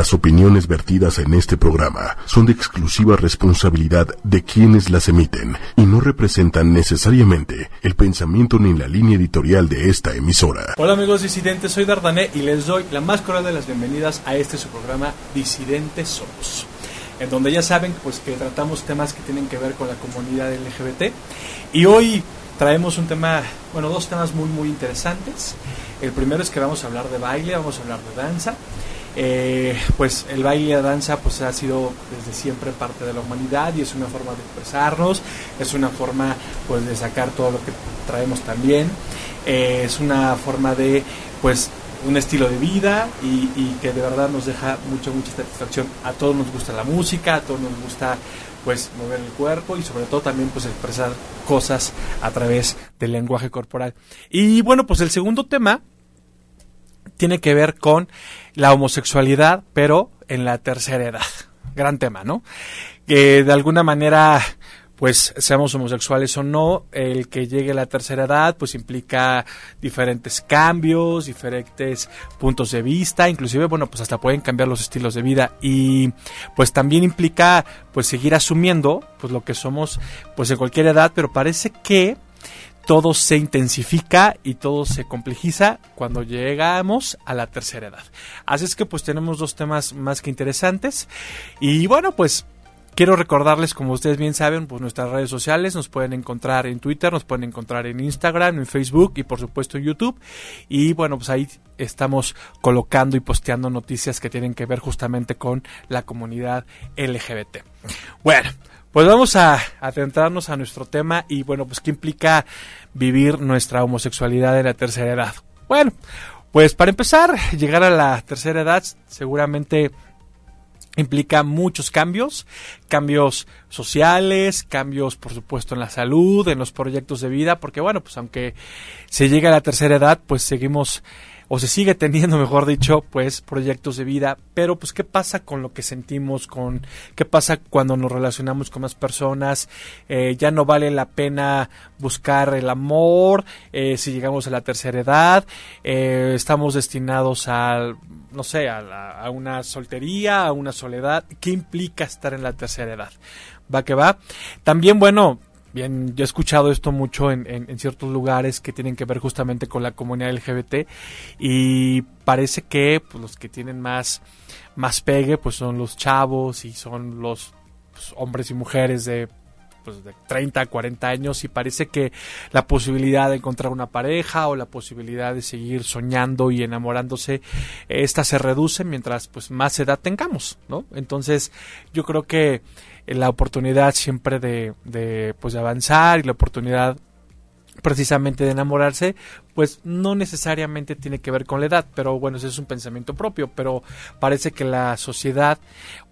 Las opiniones vertidas en este programa son de exclusiva responsabilidad de quienes las emiten y no representan necesariamente el pensamiento ni la línea editorial de esta emisora. Hola amigos disidentes, soy Dardané y les doy la más cordial de las bienvenidas a este su programa Disidentes Somos en donde ya saben pues que tratamos temas que tienen que ver con la comunidad LGBT y hoy traemos un tema, bueno, dos temas muy muy interesantes. El primero es que vamos a hablar de baile, vamos a hablar de danza eh, pues el baile y la danza pues ha sido desde siempre parte de la humanidad y es una forma de expresarnos, es una forma pues de sacar todo lo que traemos también, eh, es una forma de pues un estilo de vida y, y, que de verdad nos deja mucha mucha satisfacción. A todos nos gusta la música, a todos nos gusta pues mover el cuerpo y sobre todo también pues expresar cosas a través del lenguaje corporal. Y bueno, pues el segundo tema tiene que ver con la homosexualidad, pero en la tercera edad. Gran tema, ¿no? Que de alguna manera, pues seamos homosexuales o no, el que llegue a la tercera edad, pues implica diferentes cambios, diferentes puntos de vista, inclusive, bueno, pues hasta pueden cambiar los estilos de vida y pues también implica, pues seguir asumiendo, pues lo que somos, pues en cualquier edad, pero parece que todo se intensifica y todo se complejiza cuando llegamos a la tercera edad. Así es que pues tenemos dos temas más que interesantes y bueno pues Quiero recordarles, como ustedes bien saben, pues nuestras redes sociales nos pueden encontrar en Twitter, nos pueden encontrar en Instagram, en Facebook y por supuesto en YouTube. Y bueno, pues ahí estamos colocando y posteando noticias que tienen que ver justamente con la comunidad LGBT. Bueno, pues vamos a adentrarnos a nuestro tema y bueno, pues qué implica vivir nuestra homosexualidad en la tercera edad. Bueno, pues para empezar, llegar a la tercera edad seguramente implica muchos cambios, cambios sociales, cambios por supuesto en la salud, en los proyectos de vida, porque bueno, pues aunque se llega a la tercera edad, pues seguimos o se sigue teniendo, mejor dicho, pues proyectos de vida, pero pues qué pasa con lo que sentimos, con qué pasa cuando nos relacionamos con más personas, eh, ya no vale la pena buscar el amor, eh, si llegamos a la tercera edad, eh, estamos destinados a, no sé, a, a una soltería, a una soledad, ¿qué implica estar en la tercera edad? Va que va. También, bueno, Bien, yo he escuchado esto mucho en, en, ciertos lugares que tienen que ver justamente con la comunidad LGBT y parece que pues, los que tienen más, más pegue pues son los chavos y son los pues, hombres y mujeres de, pues, de 30, 40 años y parece que la posibilidad de encontrar una pareja o la posibilidad de seguir soñando y enamorándose, esta se reduce mientras pues más edad tengamos, ¿no? Entonces yo creo que la oportunidad siempre de, de, pues, de avanzar y la oportunidad precisamente de enamorarse, pues no necesariamente tiene que ver con la edad, pero bueno, ese es un pensamiento propio, pero parece que la sociedad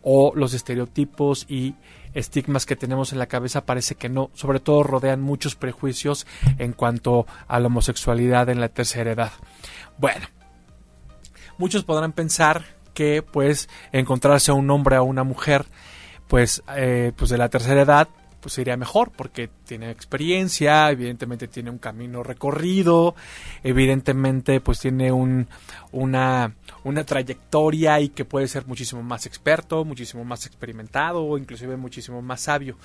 o los estereotipos y estigmas que tenemos en la cabeza parece que no, sobre todo rodean muchos prejuicios en cuanto a la homosexualidad en la tercera edad. Bueno, muchos podrán pensar que pues encontrarse a un hombre o a una mujer pues, eh, pues de la tercera edad, pues sería mejor porque tiene experiencia, evidentemente tiene un camino recorrido, evidentemente pues tiene un, una, una trayectoria y que puede ser muchísimo más experto, muchísimo más experimentado, inclusive muchísimo más sabio.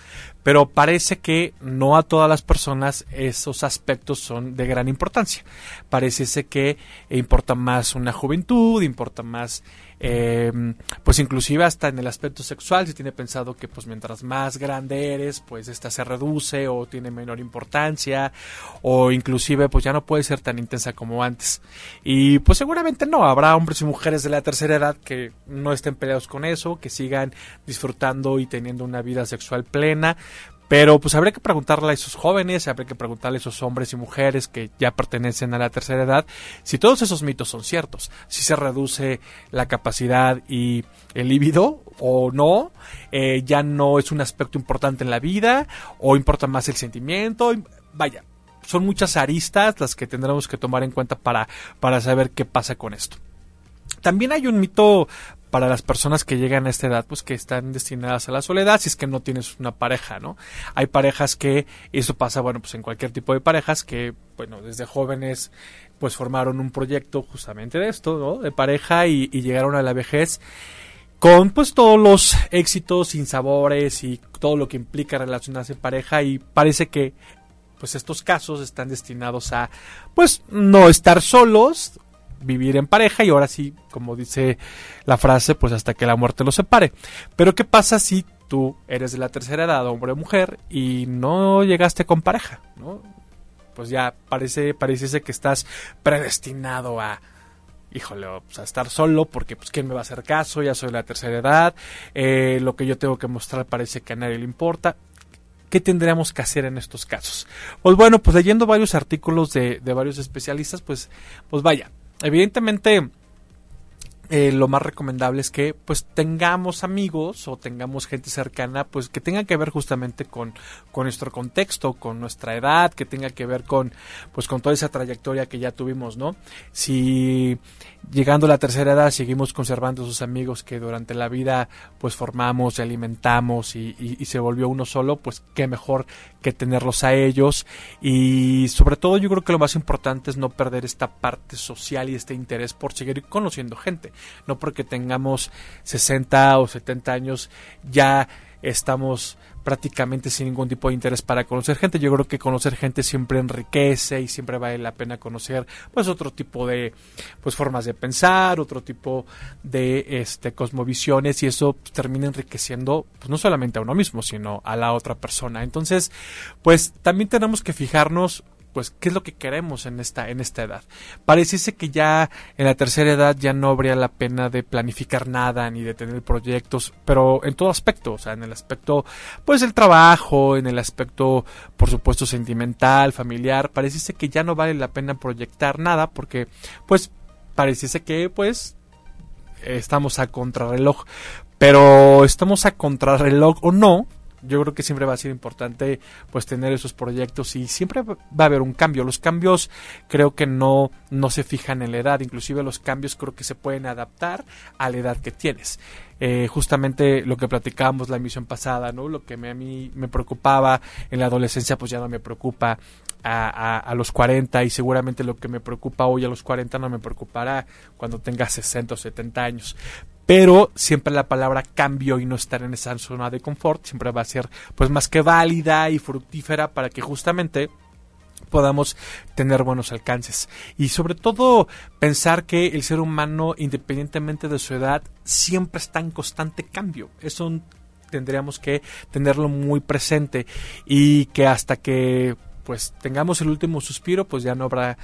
Pero parece que no a todas las personas esos aspectos son de gran importancia. Parece que importa más una juventud, importa más eh, pues inclusive hasta en el aspecto sexual se tiene pensado que pues mientras más grande eres pues esta se reduce o tiene menor importancia o inclusive pues ya no puede ser tan intensa como antes. Y pues seguramente no. Habrá hombres y mujeres de la tercera edad que no estén peleados con eso que sigan disfrutando y teniendo una vida sexual plena pero pues habría que preguntarle a esos jóvenes, habría que preguntarle a esos hombres y mujeres que ya pertenecen a la tercera edad si todos esos mitos son ciertos, si se reduce la capacidad y el líbido o no, eh, ya no es un aspecto importante en la vida o importa más el sentimiento, vaya, son muchas aristas las que tendremos que tomar en cuenta para, para saber qué pasa con esto. También hay un mito para las personas que llegan a esta edad, pues que están destinadas a la soledad, si es que no tienes una pareja, ¿no? Hay parejas que, eso pasa, bueno, pues en cualquier tipo de parejas que, bueno, desde jóvenes, pues formaron un proyecto justamente de esto, ¿no? De pareja y, llegaron a la vejez con pues todos los éxitos, sinsabores y todo lo que implica relacionarse en pareja y parece que pues estos casos están destinados a pues no estar solos, vivir en pareja y ahora sí, como dice la frase, pues hasta que la muerte los separe. Pero ¿qué pasa si tú eres de la tercera edad, hombre o mujer, y no llegaste con pareja? ¿no? Pues ya parece, pareciese que estás predestinado a, híjole, pues a estar solo porque pues quién me va a hacer caso, ya soy de la tercera edad, eh, lo que yo tengo que mostrar parece que a nadie le importa. ¿Qué tendríamos que hacer en estos casos? Pues bueno, pues leyendo varios artículos de, de varios especialistas, pues, pues vaya, evidentemente eh, lo más recomendable es que pues tengamos amigos o tengamos gente cercana pues que tenga que ver justamente con, con nuestro contexto, con nuestra edad, que tenga que ver con pues con toda esa trayectoria que ya tuvimos, ¿no? Si llegando a la tercera edad seguimos conservando esos amigos que durante la vida pues formamos y alimentamos y, y, se volvió uno solo, pues qué mejor que tenerlos a ellos y sobre todo yo creo que lo más importante es no perder esta parte social y este interés por seguir conociendo gente, no porque tengamos 60 o 70 años ya estamos prácticamente sin ningún tipo de interés para conocer gente. Yo creo que conocer gente siempre enriquece y siempre vale la pena conocer pues otro tipo de pues formas de pensar, otro tipo de este cosmovisiones y eso pues, termina enriqueciendo pues no solamente a uno mismo, sino a la otra persona. Entonces, pues también tenemos que fijarnos pues qué es lo que queremos en esta en esta edad. Pareciese que ya en la tercera edad ya no habría la pena de planificar nada ni de tener proyectos, pero en todo aspecto, o sea, en el aspecto pues el trabajo, en el aspecto por supuesto sentimental, familiar, pareciese que ya no vale la pena proyectar nada porque pues pareciese que pues estamos a contrarreloj, pero estamos a contrarreloj o no, yo creo que siempre va a ser importante pues tener esos proyectos y siempre va a haber un cambio. Los cambios creo que no, no se fijan en la edad, inclusive los cambios creo que se pueden adaptar a la edad que tienes. Eh, justamente lo que platicábamos la emisión pasada, ¿no? Lo que a mí me preocupaba en la adolescencia pues ya no me preocupa a, a, los 40 y seguramente lo que me preocupa hoy a los 40 no me preocupará cuando tenga 60 o 70 años pero siempre la palabra cambio y no estar en esa zona de confort siempre va a ser pues más que válida y fructífera para que justamente podamos tener buenos alcances. Y sobre todo pensar que el ser humano independientemente de su edad siempre está en constante cambio. Eso tendríamos que tenerlo muy presente. Y que hasta que pues tengamos el último suspiro pues ya no habrá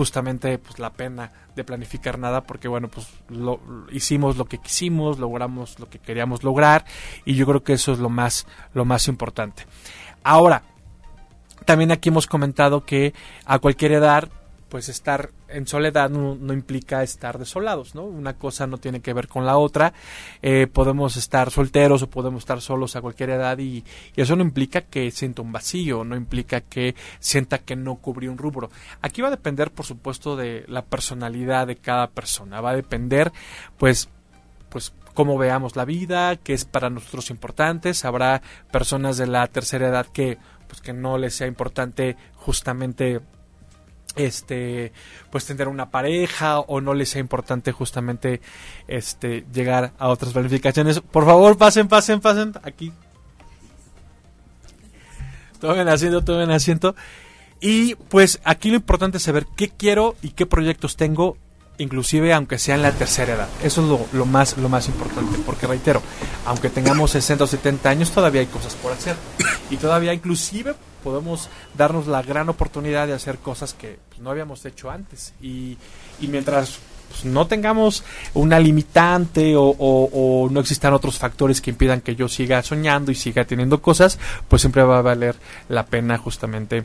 justamente pues la pena de planificar nada porque bueno pues lo, hicimos lo que quisimos logramos lo que queríamos lograr y yo creo que eso es lo más lo más importante. Ahora también aquí hemos comentado que a cualquier edad pues estar en soledad no, implica estar desolados, ¿no? Una cosa no tiene que ver con la otra. Eh, podemos estar solteros o podemos estar solos a cualquier edad y, eso no implica que sienta un vacío, no implica que sienta que no cubrió un rubro. Aquí va a depender, por supuesto, de la personalidad de cada persona. Va a depender, pues, pues cómo veamos la vida, qué es para nosotros importante. Habrá personas de la tercera edad que, pues, que no les sea importante justamente este pues tener una pareja o no les sea importante justamente este llegar a otras planificaciones por favor pasen pasen pasen aquí tomen asiento tomen asiento y pues aquí lo importante es saber qué quiero y qué proyectos tengo inclusive aunque sea en la tercera edad. Eso es lo, lo, más, lo más importante, porque reitero, aunque tengamos 60 o 70 años, todavía hay cosas por hacer. Y todavía inclusive podemos darnos la gran oportunidad de hacer cosas que pues, no habíamos hecho antes. Y, y mientras pues, no tengamos una limitante o, o, no existan otros factores que impidan que yo siga soñando y siga teniendo cosas, pues siempre va a valer la pena justamente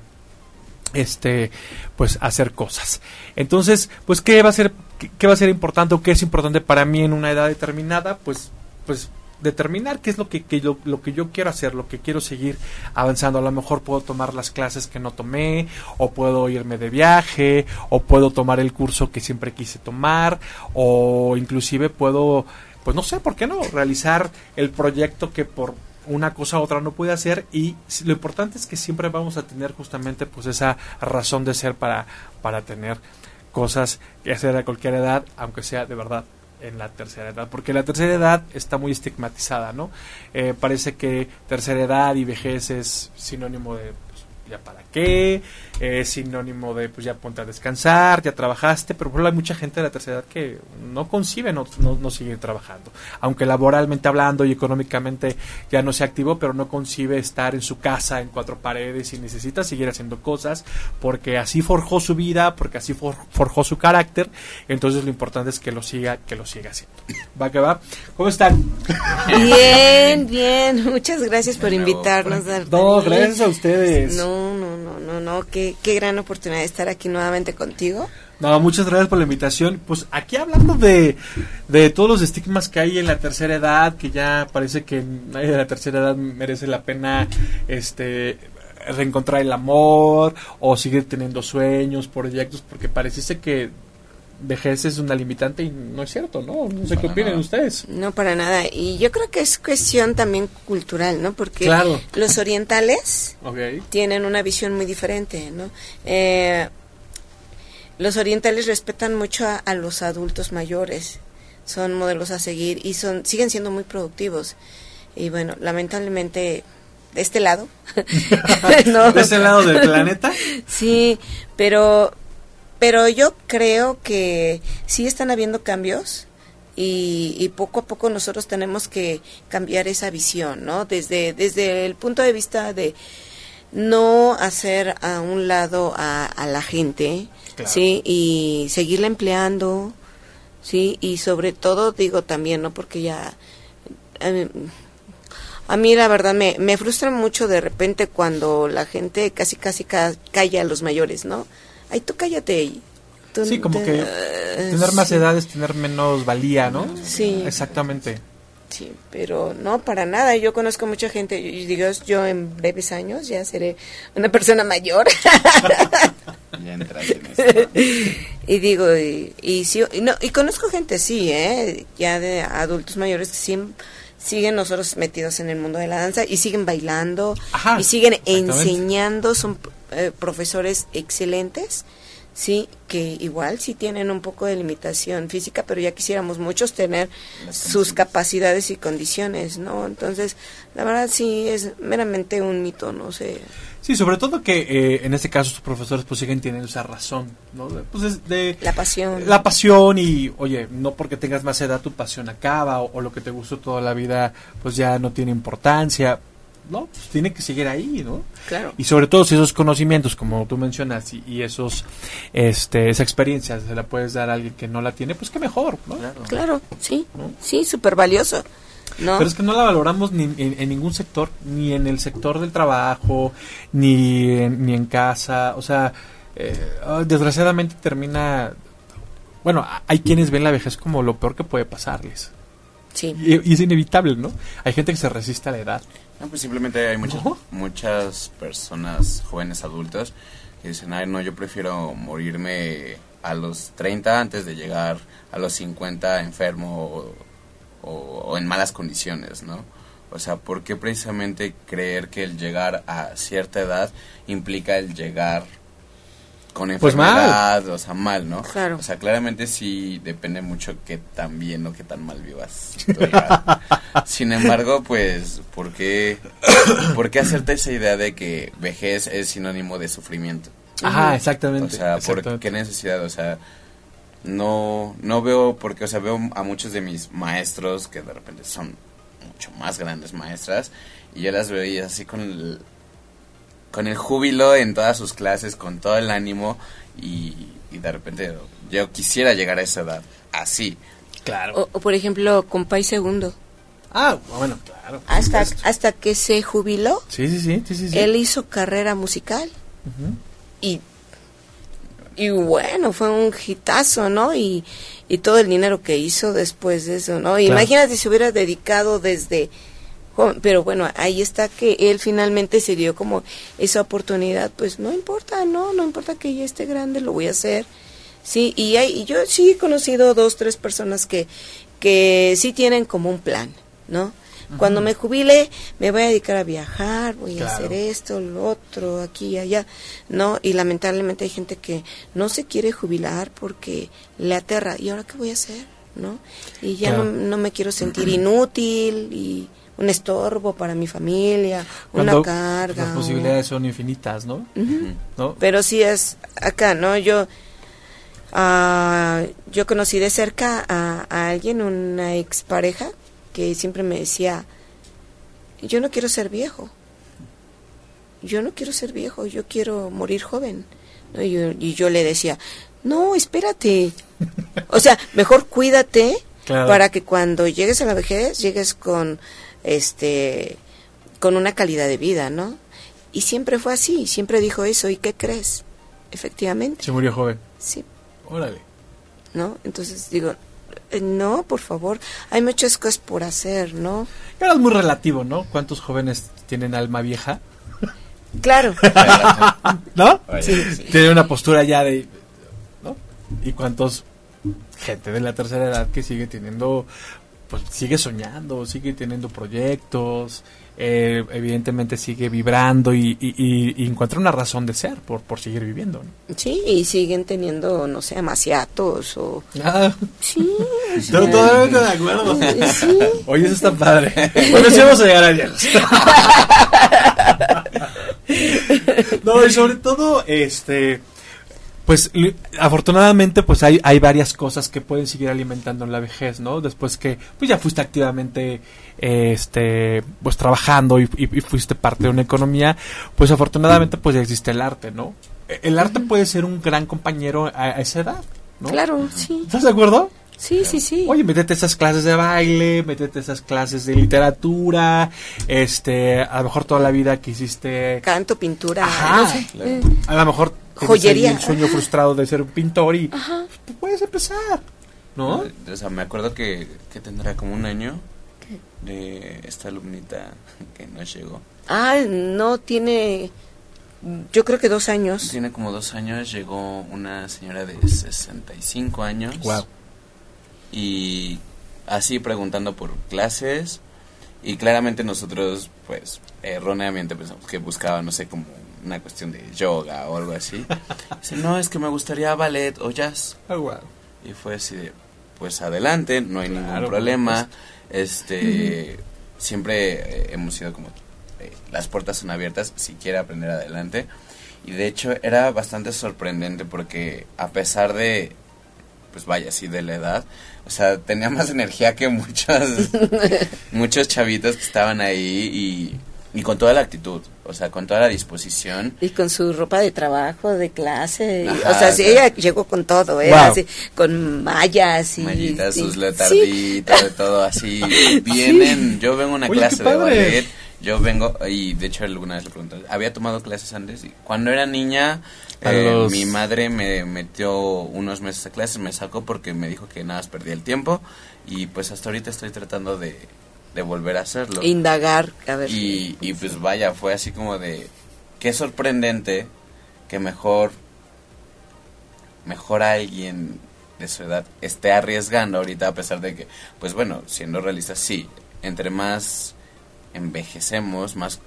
este pues hacer cosas entonces pues qué va a ser qué, va a ser importante o qué es importante para mí en una edad determinada pues pues determinar qué es lo que, lo, que yo quiero hacer, lo que quiero seguir avanzando. A lo mejor puedo tomar las clases que no tomé, o puedo irme de viaje, o puedo tomar el curso que siempre quise tomar, o inclusive puedo, pues no sé, ¿por qué no? Realizar el proyecto que por una cosa u otra no puede hacer y lo importante es que siempre vamos a tener justamente pues esa razón de ser para, para tener cosas que hacer a cualquier edad, aunque sea de verdad en la tercera edad, porque la tercera edad está muy estigmatizada, ¿no? Eh, parece que tercera edad y vejez es sinónimo de ya para qué, es sinónimo de pues ya ponte a descansar, ya trabajaste, pero por ejemplo hay mucha gente de la tercera edad que no concibe no, no, seguir trabajando, aunque laboralmente hablando y económicamente ya no se activó, pero no concibe estar en su casa en cuatro paredes y necesita seguir haciendo cosas porque así forjó su vida, porque así forjó su carácter, entonces lo importante es que lo siga, que lo siga haciendo. Va que va. ¿Cómo están? Bien, bien, muchas gracias por invitarnos. No, gracias a ustedes. No, no, no, no, no, qué, gran oportunidad de estar aquí nuevamente contigo. No, muchas gracias por la invitación. Pues aquí hablando de, de todos los estigmas que hay en la tercera edad, que ya parece que nadie de la tercera edad merece la pena este reencontrar el amor o seguir teniendo sueños, proyectos, porque pareciese que vejez es una limitante y no es cierto, ¿no? No sé qué opinan ustedes. No, para nada. Y yo creo que es cuestión también cultural, ¿no? Porque los orientales tienen una visión muy diferente, ¿no? Eh, los orientales respetan mucho a, los adultos mayores, son modelos a seguir y son siguen siendo muy productivos. Y bueno, lamentablemente de este lado. ¿De este lado del planeta? Sí, pero pero yo creo que sí están habiendo cambios y, poco a poco nosotros tenemos que cambiar esa visión, ¿no? Desde, desde el punto de vista de no hacer a un lado a, la gente, ¿sí? Y seguirla empleando, ¿sí? Y sobre todo, digo también, ¿no? Porque ya... Eh, a mí la verdad me, me frustra mucho de repente cuando la gente casi casi calla a los mayores, ¿no? Ay, tú cállate. sí, como que tener más edad es tener menos valía, ¿no? Sí. Exactamente. Sí, pero no, para nada. Yo conozco mucha gente, y digo, yo en breves años ya seré una persona mayor. ya en Y digo, y, y, sí, y, no, y conozco gente, sí, ¿eh? ya de adultos mayores que sí, siguen nosotros metidos en el mundo de la danza y siguen bailando y siguen enseñando, son eh, profesores excelentes, sí, que igual sí tienen un poco de limitación física, pero ya quisiéramos muchos tener sus capacidades y condiciones, ¿no? Entonces, la verdad sí es meramente un mito, no sé. Sí, sobre todo que eh, en este caso sus profesores pues siguen teniendo esa razón, ¿no? Pues de la pasión. La pasión y, oye, no porque tengas más edad tu pasión acaba o, o lo que te gustó toda la vida pues ya no tiene importancia no, pues tiene que seguir ahí, ¿no? Claro. Y sobre todo si esos conocimientos, como tú mencionas, y, esos, este, esa experiencia se la puedes dar a alguien que no la tiene, pues qué mejor, ¿no? Claro, sí, sí, súper valioso. ¿no? Pero es que no la valoramos ni en, ningún sector, ni en el sector del trabajo, ni en, ni en casa, o sea, eh, ah, desgraciadamente termina, bueno, hay quienes ven la vejez como lo peor que puede pasarles. Sí. Y, y es inevitable, ¿no? Hay gente que se resiste a la edad. No, pues simplemente hay muchas, muchas personas, jóvenes adultos, que dicen, ay, no, yo prefiero morirme a los 30 antes de llegar a los 50 enfermo o, en malas condiciones, ¿no? O sea, ¿por qué precisamente creer que el llegar a cierta edad implica el llegar con pues enfermedad, o sea, mal, ¿no? Claro. O sea, claramente sí depende mucho qué tan bien o qué tan mal vivas. Sin embargo, pues, ¿por qué, ¿por qué hacerte esa idea de que vejez es sinónimo de sufrimiento? Ajá, exactamente. O sea, ¿por qué necesidad? O sea, no, no veo, porque, o sea, veo a muchos de mis maestros que de repente son mucho más grandes maestras y yo las veo y así con el con el júbilo en todas sus clases, con todo el ánimo y, de repente yo quisiera llegar a esa edad así. Claro. O, por ejemplo, con Pai Segundo. Ah, bueno, claro. Hasta, hasta que se jubiló. Sí, sí, sí, sí, sí, Él hizo carrera musical. Y y bueno, fue un hitazo, ¿no? Y, y todo el dinero que hizo después de eso, ¿no? Imagínate si hubiera dedicado desde pero bueno, ahí está que él finalmente se dio como esa oportunidad, pues no importa, no, no importa que ya esté grande, lo voy a hacer. Sí, y, hay, yo sí he conocido dos, tres personas que, que sí tienen como un plan, ¿no? Cuando me jubile, me voy a dedicar a viajar, voy a hacer esto, lo otro, aquí y allá, ¿no? Y lamentablemente hay gente que no se quiere jubilar porque le aterra. ¿Y ahora qué voy a hacer? ¿no? Y ya no, me quiero sentir inútil y un estorbo para mi familia, una carga. Las posibilidades son infinitas, ¿no? Pero sí es acá, ¿no? Yo, uh, yo conocí de cerca a, a alguien, una expareja, que siempre me decía, yo no quiero ser viejo, yo no quiero ser viejo, yo quiero morir joven. Y, yo, le decía, no, espérate. o sea, mejor cuídate para que cuando llegues a la vejez llegues con este con una calidad de vida, ¿no? Y siempre fue así, siempre dijo eso. ¿Y qué crees? Efectivamente. Se murió joven. Sí. Órale. ¿No? Entonces digo, eh, no, por favor, hay muchas cosas por hacer, ¿no? Pero es muy relativo, ¿no? ¿Cuántos jóvenes tienen alma vieja? Claro. ¿No? Tiene una postura ya de... ¿No? ¿Y cuántos gente de la tercera edad que sigue teniendo... Pues sigue soñando, sigue teniendo proyectos, eh, evidentemente sigue vibrando y, encuentra una razón de ser por, por seguir viviendo. Sí, y siguen teniendo, no sé, amaciatos o... Ah. Sí. Estoy totalmente de acuerdo. Sí. Oye, eso está padre. Bueno, sí vamos a llegar a no, y sobre todo, este pues afortunadamente pues hay, hay varias cosas que pueden seguir alimentando en la vejez, ¿no? Después que pues ya fuiste activamente este pues trabajando y, fuiste parte de una economía, pues afortunadamente pues ya existe el arte, ¿no? E, el arte puede ser un gran compañero a, esa edad, ¿no? Claro, sí. ¿Estás de acuerdo? Sí, sí, sí. Oye, métete esas clases de baile, métete esas clases de literatura, este, a lo mejor toda la vida que hiciste... Canto, pintura, Ajá, A lo mejor joyería. El sueño frustrado de ser un pintor y pues, puedes empezar, ¿no? O sea, me acuerdo que, que tendrá como un año de esta alumnita que no llegó. Ah, no, tiene, yo creo que dos años. Tiene como dos años, llegó una señora de 65 años. Wow. Y así preguntando por clases. Y claramente nosotros, pues, erróneamente pensamos que buscaba, no sé, como una cuestión de yoga o algo así. Dice, no, es que me gustaría ballet o jazz. Oh, y fue así de, pues adelante, no hay ningún problema. Este, siempre eh, hemos sido como, eh, las puertas son abiertas si quiere aprender adelante. Y de hecho era bastante sorprendente porque a pesar de, pues vaya, sí, de la edad, o sea, tenía más energía que muchos, muchos chavitos que estaban ahí y y con toda la actitud, o sea, con toda la disposición. Y con su ropa de trabajo, de clase. o sea, sí, ella llegó con todo, ¿eh? Así, con mallas y... Mallitas, sus letarditos, de todo así. Vienen, yo vengo a una clase de ballet, yo vengo, y de hecho alguna vez le pregunté, había tomado clases antes, y cuando era niña, eh, mi madre me metió unos meses a clases, me sacó porque me dijo que nada más perdía el tiempo, y pues hasta ahorita estoy tratando de de volver a hacerlo. Indagar, a ver. Y, y pues vaya, fue así como de, qué sorprendente que mejor, mejor alguien de su edad esté arriesgando ahorita a pesar de que, pues bueno, siendo realistas, sí, entre más envejecemos, más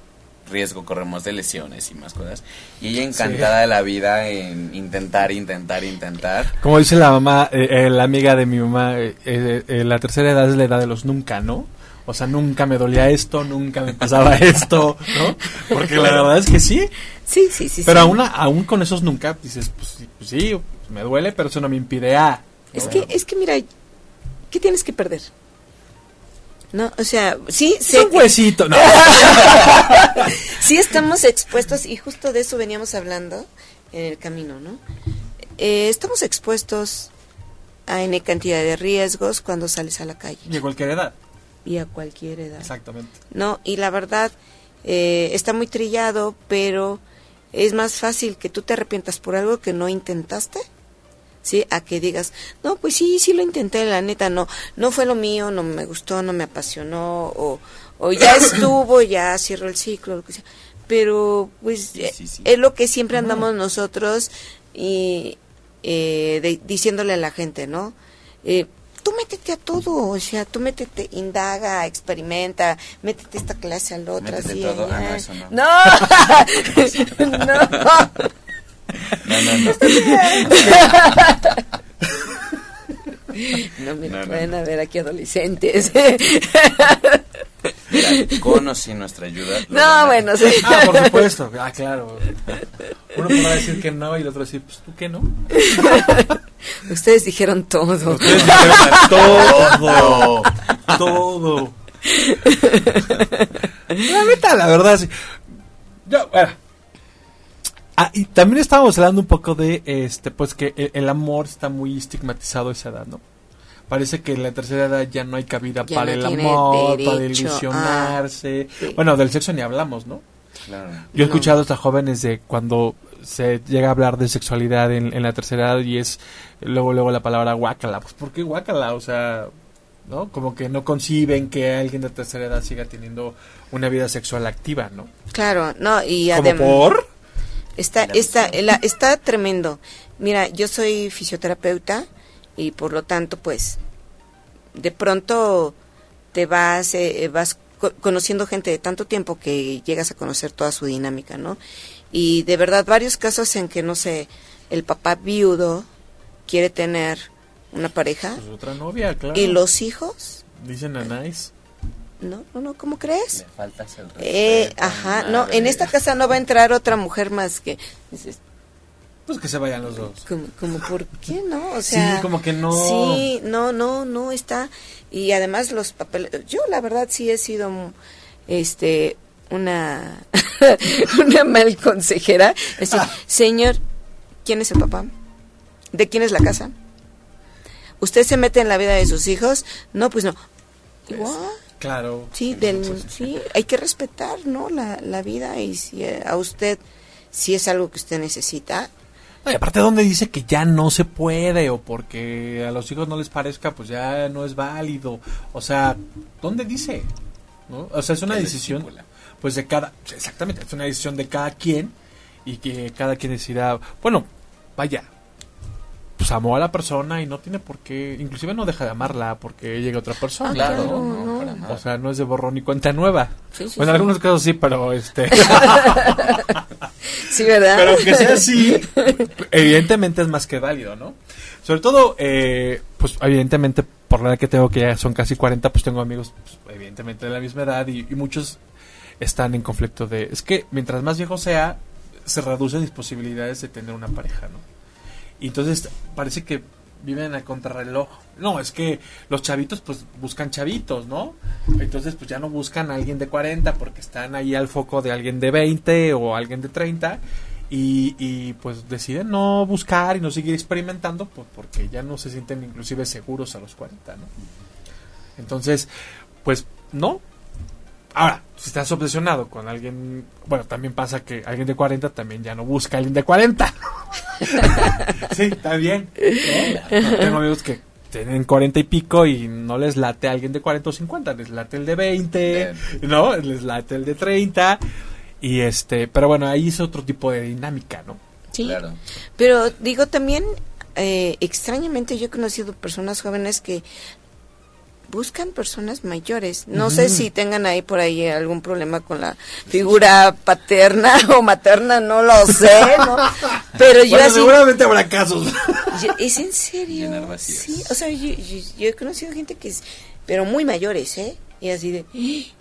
riesgo corremos de lesiones y más cosas. Y ella encantada de la vida en intentar, intentar, intentar. Como dice la mamá, eh, eh, la amiga de mi mamá, eh, la tercera edad es la edad de los nunca, ¿no? O sea, nunca me dolía esto, nunca me pasaba esto, ¿no? Porque la verdad es que sí. Sí, sí, sí. Pero Aún, aún con esos nunca dices, pues, pues sí, me duele, pero eso no me impide a... Es que, es que mira, ¿qué tienes que perder? No, o sea, sí, sé un huesito, no. sí estamos expuestos y justo de eso veníamos hablando en el camino, ¿no? Eh, estamos expuestos a N cantidad de riesgos cuando sales a la calle. Y a cualquier edad y a cualquier edad. Exactamente. No, y la verdad eh, está muy trillado, pero es más fácil que tú te arrepientas por algo que no intentaste. ¿Sí? A que digas, no, pues sí, sí lo intenté, la neta, no, no fue lo mío, no me gustó, no me apasionó, o, o ya estuvo, ya cierro el ciclo, lo que sea. Pero, pues, es lo que siempre andamos nosotros y eh, diciéndole a la gente, ¿no? Eh, tú métete a todo, o sea, tú métete, indaga, experimenta, métete esta clase al otro. Métete todo. Ah, no, eso no. No, no. No, no, no. no me pueden haber aquí adolescentes. con o sin nuestra ayuda. No, bueno, sí. Ah, por supuesto. Ah, claro. Uno podrá decir que no y el otro decir, pues tú que no. Ustedes dijeron todo. Ustedes dijeron todo. todo. La neta, la verdad, sí. Yo, bueno. Ah, y también estábamos hablando un poco de este, pues que el, el amor está muy estigmatizado a esa edad, ¿no? Parece que en la tercera edad ya no hay cabida Ya para no el amor, para ilusionarse. Ah, sí. Bueno, del sexo ni hablamos, ¿no? Claro. Yo he No. escuchado hasta jóvenes de cuando se llega a hablar de sexualidad en, en la tercera edad y es luego luego la palabra guácala. Pues ¿por qué guácala? O sea, ¿no? Como que no conciben que alguien de tercera edad siga teniendo una vida sexual activa, ¿no? Claro, no, y Como además... por Está, La está, la- está tremendo. Mira, yo soy fisioterapeuta y por lo tanto, pues, de pronto te vas, eh, vas co- conociendo gente de tanto tiempo que llegas a conocer toda su dinámica, ¿no? Y de verdad, varios casos en que, no sé, el papá viudo quiere tener una pareja pues, otra novia, claro. y los hijos, dicen a nice. No, no, no, ¿cómo crees? Le faltas el respeto. Eh, ajá, no, en esta casa no va a entrar otra mujer más que, dices, Pues que se vayan los dos. como, como por qué no o sea sí, como que no. sí no no no está y además los papeles yo la verdad sí he sido este una una mal consejera es decir, Ah. señor quién es el papá de quién es la casa usted se mete en la vida de sus hijos no pues no igual Claro. Sí, del, sí, hay que respetar, ¿no? La, la vida y si eh, a usted, si es algo que usted necesita, y aparte donde dice que ya no se puede o porque a los hijos no les parezca, pues ya no es válido. O sea, ¿dónde dice? ¿No? O sea, es una decisión pues de cada exactamente, es una decisión de cada quien y que cada quien decida, bueno, vaya, pues amó a la persona y no tiene por qué, inclusive no deja de amarla porque llega otra persona. Ah, Claro, claro, no, no. para nada. O sea, no es de borrón ni cuenta nueva. Sí, sí, bueno, en sí. algunos casos sí, pero este sí, ¿verdad? Pero que sea así, evidentemente es más que válido, ¿no? Sobre todo, eh, pues evidentemente, por la edad que tengo, que ya son casi 40, pues tengo amigos, pues, evidentemente de la misma edad y, y muchos están en conflicto de... Es que mientras más viejo sea, se reducen mis posibilidades de tener una pareja, ¿no? Y entonces parece que viven a contrarreloj. No, es que los chavitos pues buscan chavitos, ¿no? Entonces pues ya no buscan a alguien de 40 porque están ahí al foco de alguien de 20 o alguien de 30 y, y pues deciden no buscar y no seguir experimentando pues porque ya no se sienten inclusive seguros a los 40, ¿no? Entonces, pues no. Ahora, si estás obsesionado con alguien, bueno, también pasa que alguien de 40 también ya no busca a alguien de 40. sí, está bien. ¿no? Tengo amigos que tienen 40 y pico y no les late a alguien de 40 o 50, les late el de 20, ¿no? Les late el de 30 y este, pero bueno, ahí es otro tipo de dinámica, ¿no? Sí, Claro. pero digo también, eh, extrañamente yo he conocido personas jóvenes que buscan personas mayores. No sé si tengan ahí por ahí algún problema con la figura paterna o materna, no lo sé, ¿no? Pero yo Bueno, así... seguramente habrá casos. Yo- ¿Es en serio? Sí, o sea, yo, yo- yo he conocido gente que es, pero muy mayores, ¿eh? Y así de, "¿Y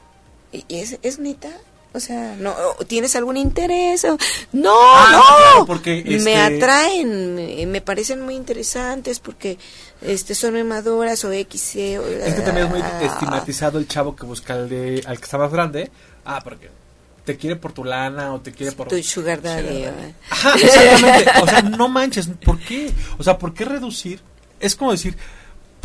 ¿es, es neta? O sea, no, ¿tienes algún interés? No, Ah, no, claro, porque, este- me atraen, me, parecen muy interesantes porque este son muy maduras o X, o- Es que también es muy ah, estigmatizado el chavo que busca al de al que está más grande. Ah, porque te quiere por tu lana o te quiere por Tu sugar. Ajá, exactamente. O sea, no manches, ¿por qué? O sea, ¿por qué reducir? Es como decir,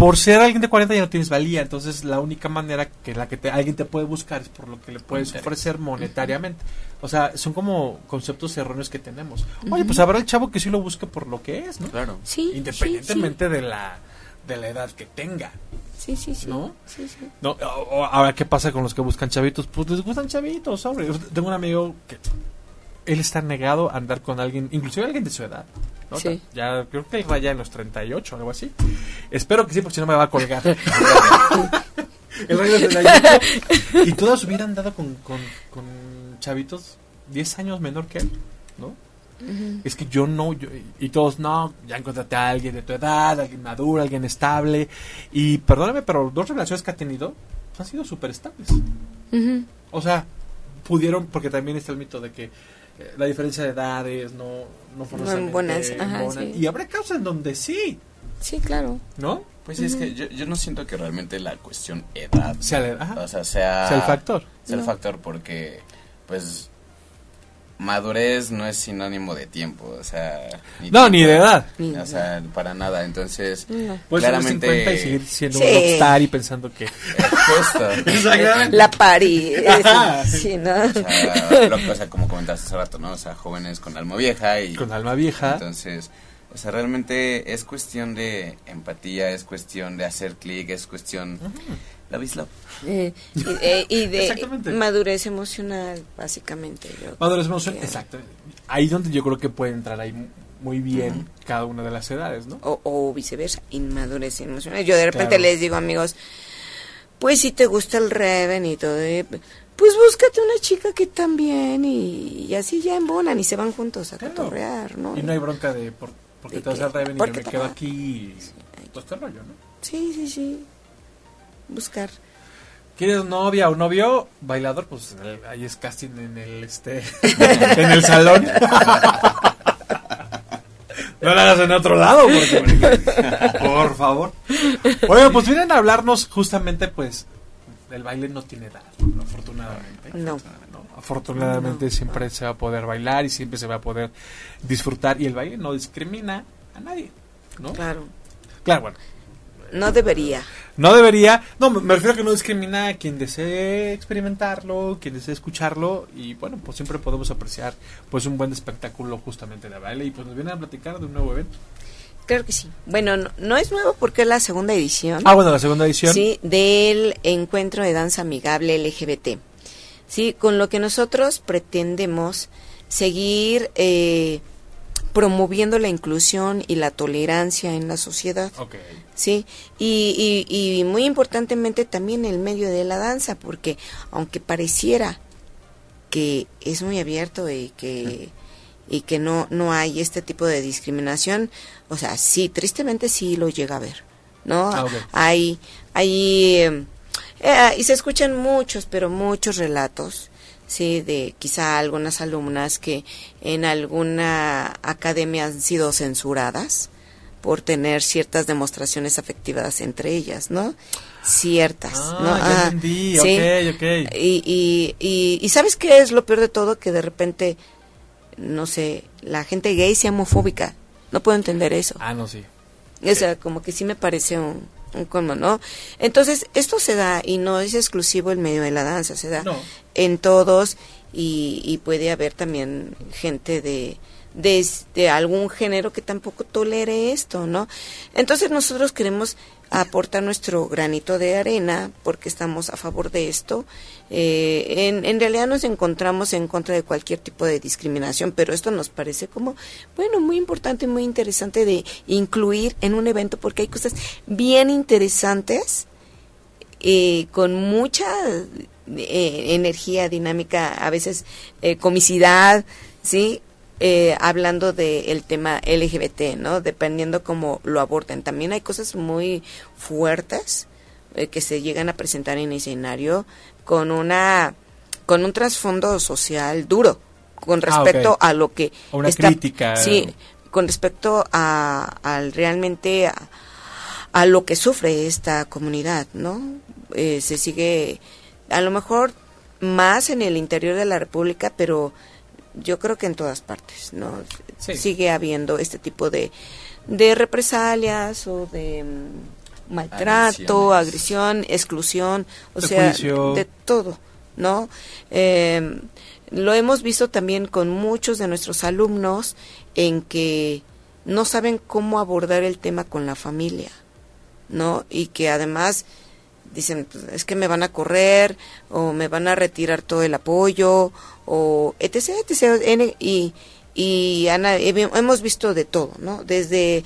por ser alguien de 40 ya no tienes valía, entonces la única manera que la que te, alguien te puede buscar es por lo que le puedes ofrecer monetariamente. O sea, son como conceptos erróneos que tenemos. Oye, pues habrá el chavo que sí lo busque por lo que es, ¿no? Claro. Sí, Independientemente de la de la edad que tenga. Sí, sí, sí. ¿No? Sí, sí. No, o- o ahora, ¿qué pasa con los que buscan chavitos? Pues les gustan chavitos, sobre. Tengo un amigo que él está negado a andar con alguien, inclusive alguien de su edad. ¿no? Sí. Ya creo que raya en los 38 o algo así. Espero que sí, porque si no me va a colgar. el en los 38. Y toda su vida ha andado con, con, con chavitos 10 años menor que él, ¿no? Es que yo no, yo- y todos no, ya encontraste a alguien de tu edad, alguien maduro, alguien estable. Y perdóname, pero dos relaciones que ha tenido han sido súper estables. O sea, pudieron, porque también está el mito de que la diferencia de edades no, no forzosamente buenas, ajá, sí. Y habrá casos en donde sí, Sí, claro. ¿no? Pues es que yo, yo no siento que realmente la cuestión edad, Sea la- ajá. o sea, sea, Sea el factor. sea el factor porque, pues, madurez no es sinónimo de tiempo, o sea... No, ni de edad. O sea, para nada, entonces... No. Puedes tener Claramente- 50 y seguir siendo Sí. un rockstar y pensando que... Justo. La pari. Sí, ¿no? O sea, lo- o sea, como comentaste hace rato, ¿no? O sea, jóvenes con alma vieja y... Con alma vieja. Entonces, o sea, realmente es cuestión de empatía, es cuestión de hacer clic, es cuestión... love. Eh, y, eh, y de madurez emocional, básicamente. yo Madurez emocional, que- exacto. Ahí donde yo creo que puede entrar ahí muy bien cada una de las edades, ¿no? O, o viceversa, inmadurez emocional. Yo de repente Claro. les digo, amigos, pues si te gusta el Reven y todo, eh, pues búscate una chica que también y, y así ya embonan y se van juntos a Claro. cotorrear, ¿no? Y no hay bronca de por, porque De te vas que- a Reven y me quedo aquí y todo este rollo, ¿no? Sí, sí, sí. Buscar. ¿Quieres novia o novio? Bailador, pues ahí es casting en el este en el salón. No lo hagas en otro lado, porque, por favor. Oye, pues vienen a hablarnos justamente, pues, el baile no tiene edad, ¿no? afortunadamente. No. ¿no? Afortunadamente siempre se va a poder bailar y siempre se va a poder disfrutar y el baile no discrimina a nadie, ¿no? Claro. Claro, bueno, No debería. no debería, no, me refiero a que no discrimina a quien desee experimentarlo, quien desee escucharlo y bueno, pues siempre podemos apreciar pues un buen espectáculo justamente de baile y pues nos vienen a platicar de un nuevo evento. Claro que sí. Bueno, no, no es nuevo porque es la segunda edición. Ah, bueno, la segunda edición. Sí, del encuentro de danza amigable LGBT. Sí, con lo que nosotros pretendemos seguir eh, promoviendo la inclusión y la tolerancia en la sociedad. Sí, y, y, y muy importantemente también el medio de la danza, porque aunque pareciera que es muy abierto y que y que no no hay este tipo de discriminación, o sea, sí, tristemente sí lo llega a ver, ¿no? Ah, ok. Hay hay eh, eh, y se escuchan muchos, pero muchos relatos sí de quizá algunas alumnas que en alguna academia han sido censuradas por tener ciertas demostraciones afectivas entre ellas, ¿no? Ciertas, Ah, ¿no? ya Ah, entendí, sí. ok, ok. Y, y, y, y ¿sabes qué es lo peor de todo? Que de repente, no sé, la gente gay sea homofóbica. No puedo entender eso. Ah, no, sí. O sea, como que sí me parece un, colmo, ¿no? Entonces, esto se da y no es exclusivo el medio de la danza, se da No. en todos y, y puede haber también gente de, de, de algún género que tampoco tolere esto, ¿no? Entonces nosotros queremos aportar nuestro granito de arena porque estamos a favor de esto. Eh, en, realidad nos encontramos en contra de cualquier tipo de discriminación, pero esto nos parece como, bueno, muy importante, muy interesante de incluir en un evento porque hay cosas bien interesantes eh, con mucha eh, energía dinámica, a veces eh, comicidad, ¿sí? Eh, hablando del tema LGBT, ¿no? Dependiendo cómo lo aborden. También hay cosas muy fuertes eh, que se llegan a presentar en escenario con una con un trasfondo social duro con Ah, respecto a lo que una crítica. sí con respecto a al realmente a, a lo que sufre esta comunidad, ¿no? Eh, se sigue, a lo mejor más en el interior de la República, pero yo creo que en todas partes, ¿no? Sí. Sigue habiendo este tipo de, de represalias o de mm, maltrato, Agresiones. agresión, exclusión, o De sea, juicio. de todo, ¿no? Eh, lo hemos visto también con muchos de nuestros alumnos en que no saben cómo abordar el tema con la familia, ¿no? Y que además dicen, pues, es que me van a correr o me van a retirar todo el apoyo o etc, etc, N- y, y han- hemos visto de todo, ¿no? Desde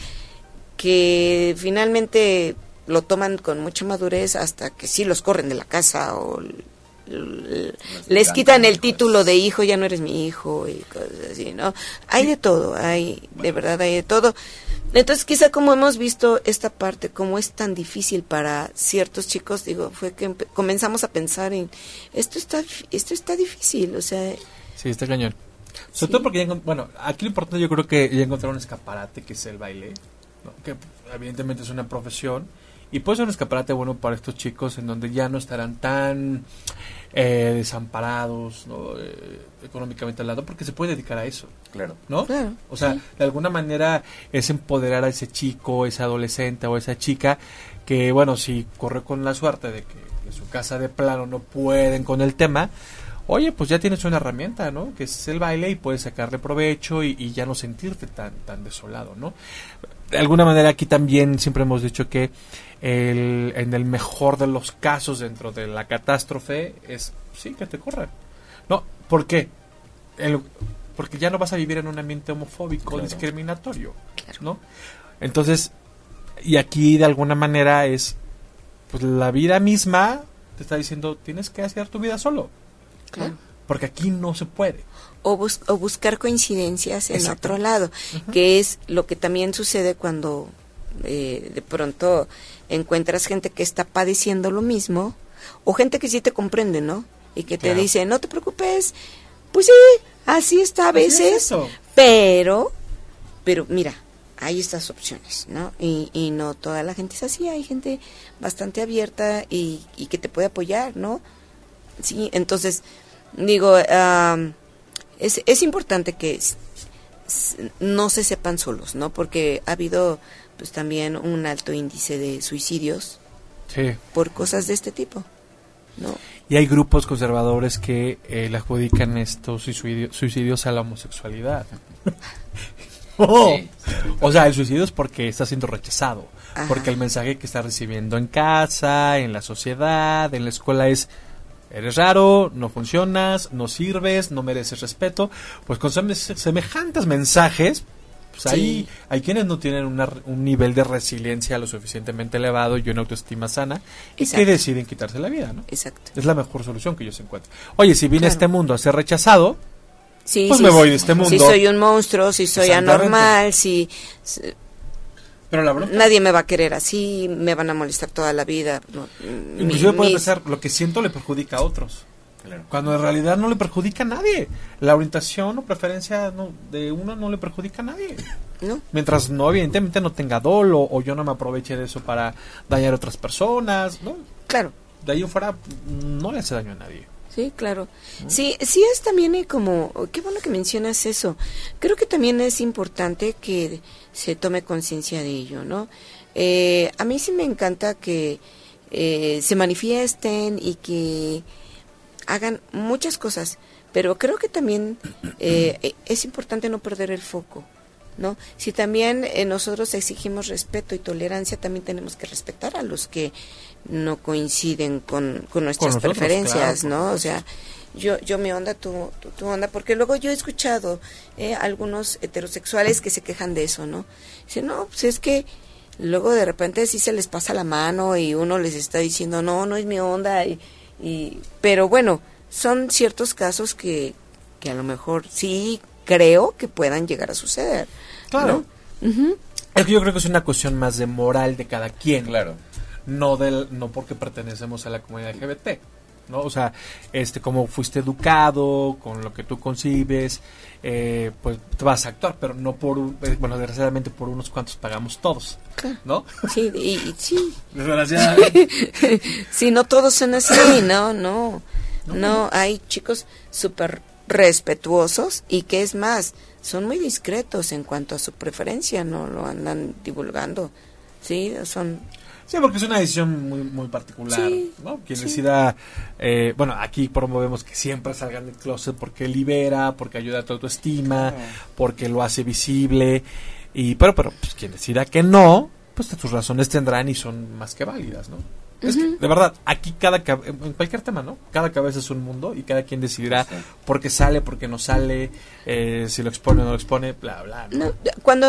que finalmente lo toman con mucha madurez hasta que sí los corren de la casa o les quitan el título de hijo, ya no eres mi hijo y cosas así, ¿no? Hay de todo, hay, de verdad hay de todo. Entonces, quizá como hemos visto esta parte, como es tan difícil para ciertos chicos, digo, fue que comenzamos a pensar en, esto está, esto está difícil, o sea... Sí, está cañón. Sobre todo porque, bueno, aquí lo importante yo creo que ya encontrar un escaparate que es el baile, que evidentemente es una profesión, y puede ser un escaparate bueno para estos chicos en donde ya no estarán tan eh, desamparados eh, económicamente al lado porque se puede dedicar a eso. Claro. ¿No? o sea, de alguna manera es empoderar a ese chico, ese adolescente o esa chica que, bueno, si corre con la suerte de que en su casa de plano no pueden con el tema, oye, pues ya tienes una herramienta, ¿no? Que es el baile y puedes sacarle provecho y, y, ya no sentirte tan, tan desolado, ¿no? De alguna manera aquí también siempre hemos dicho que el, en el mejor de los casos dentro de la catástrofe es, sí, que te corran. No, ¿por qué? El, porque ya no vas a vivir en un ambiente homofóbico, discriminatorio, ¿no? Entonces, y aquí de alguna manera es, pues la vida misma te está diciendo, tienes que hacer tu vida solo. Claro. Porque aquí no se puede. O, o buscar coincidencias en otro lado, que es lo que también sucede cuando eh, de pronto encuentras gente que está padeciendo lo mismo o gente que sí te comprende, ¿no? Y que te dice, no te preocupes, pues sí, así está a veces, pero, pero mira, hay estas opciones, ¿no? Y, y, no toda la gente es así, hay gente bastante abierta y, y que te puede apoyar, ¿no? Sí, entonces, digo, es, es importante que no se sepan solos, ¿no? Porque ha habido pues también un alto índice de suicidios por cosas de este tipo. ¿no? Y hay grupos conservadores que eh, le adjudican estos suicidios, a la homosexualidad. O sea, el suicidio es porque está siendo rechazado, porque el mensaje que está recibiendo en casa, en la sociedad, en la escuela es eres raro, no funcionas, no sirves, no mereces respeto, pues con semejantes mensajes, pues ahí hay quienes no tienen un nivel de resiliencia lo suficientemente elevado y una autoestima sana y que deciden quitarse la vida, ¿no? Exacto. Es la mejor solución que ellos encuentran. Oye, si vine a este mundo a ser rechazado, pues me voy de este mundo. Si soy un monstruo, si soy anormal, si... Pero la Nadie me va a querer así, me van a molestar toda la vida. Inclusive puede pensar, lo que siento le perjudica a otros. Cuando en realidad no le perjudica a nadie. La orientación o preferencia de uno no le perjudica a nadie. ¿No? Mientras no, evidentemente no tenga dolo o yo no me aproveche de eso para dañar a otras personas, ¿no? Claro. De ahí fuera no le hace daño a nadie. Sí, claro. Sí, sí es también como, qué bueno que mencionas eso. Creo que también es importante que se tome conciencia de ello, ¿no? Eh, a mí sí me encanta que eh, se manifiesten y que hagan muchas cosas, pero creo que también eh, es importante no perder el foco. ¿No? Si también eh, nosotros exigimos respeto y tolerancia, también tenemos que respetar a los que no coinciden con, con nuestras preferencias, ¿no? O sea, yo, yo mi onda, tu, tu, onda, porque luego yo he escuchado eh, algunos heterosexuales que se quejan de eso, ¿no? Dicen, no, pues es que luego de repente sí se les pasa la mano y uno les está diciendo, no, no es mi onda, y, y, pero bueno, son ciertos casos que, que a lo mejor sí creo que puedan llegar a suceder. Claro. Es que yo creo que es una cuestión más de moral de cada quien. Claro. No, del, no porque pertenecemos a la comunidad LGBT. ¿No? O sea, este, como fuiste educado, con lo que tú concibes, eh, pues te vas a actuar, pero no por, eh, bueno, desgraciadamente por unos cuantos pagamos todos, ¿no? Sí, y, sí. Desgraciadamente. sí, no todos son así, no, no, no, hay chicos súper respetuosos y que es más, son muy discretos en cuanto a su preferencia, no lo andan divulgando, sí, son Sí, porque es una decisión muy, muy particular, ¿no? Quien decida, eh, bueno, aquí promovemos que siempre salgan del closet porque libera, porque ayuda a tu autoestima, porque lo hace visible, y pero, pero, pues quien decida que no, pues sus razones tendrán y son más que válidas, ¿no? Es que, de verdad, aquí cada en cualquier tema, ¿no? Cada cabeza es un mundo y cada quien decidirá por qué sale, por qué no sale, eh, si lo expone o no lo expone, bla, bla. ¿no? cuando,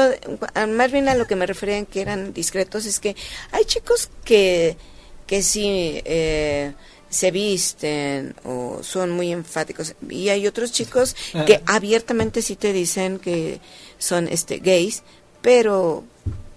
más bien a lo que me referían que eran discretos, es que hay chicos que, que sí, eh, se visten o son muy enfáticos y hay otros chicos que abiertamente sí te dicen que son este gays pero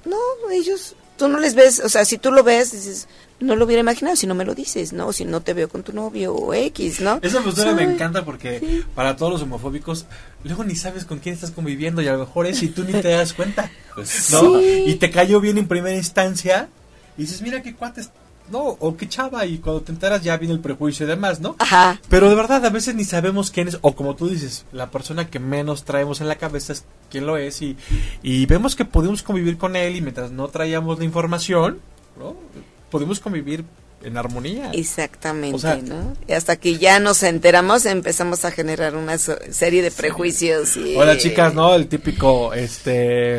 no ellos tú no les ves o sea si tú lo ves dices no lo hubiera imaginado si no me lo dices, ¿no? Si no te veo con tu novio o X, ¿no? Esa postura me encanta porque para todos los homofóbicos, luego ni sabes con quién estás conviviendo y a lo mejor es y tú ni te das cuenta, pues ¿no? Y te cayó bien en primera instancia y dices, mira qué cuates, no, o qué chava, y cuando te enteras ya viene el prejuicio y demás, ¿no? Ajá. Pero de verdad, a veces ni sabemos quién es, o como tú dices, la persona que menos traemos en la cabeza es quién lo es, y, y vemos que podemos convivir con él, y mientras no traíamos la información, ¿no? podemos convivir en armonía. Exactamente, ¿no? Y hasta que ya nos enteramos empezamos a generar una serie de prejuicios. Y... Hola chicas, ¿no? El típico, este,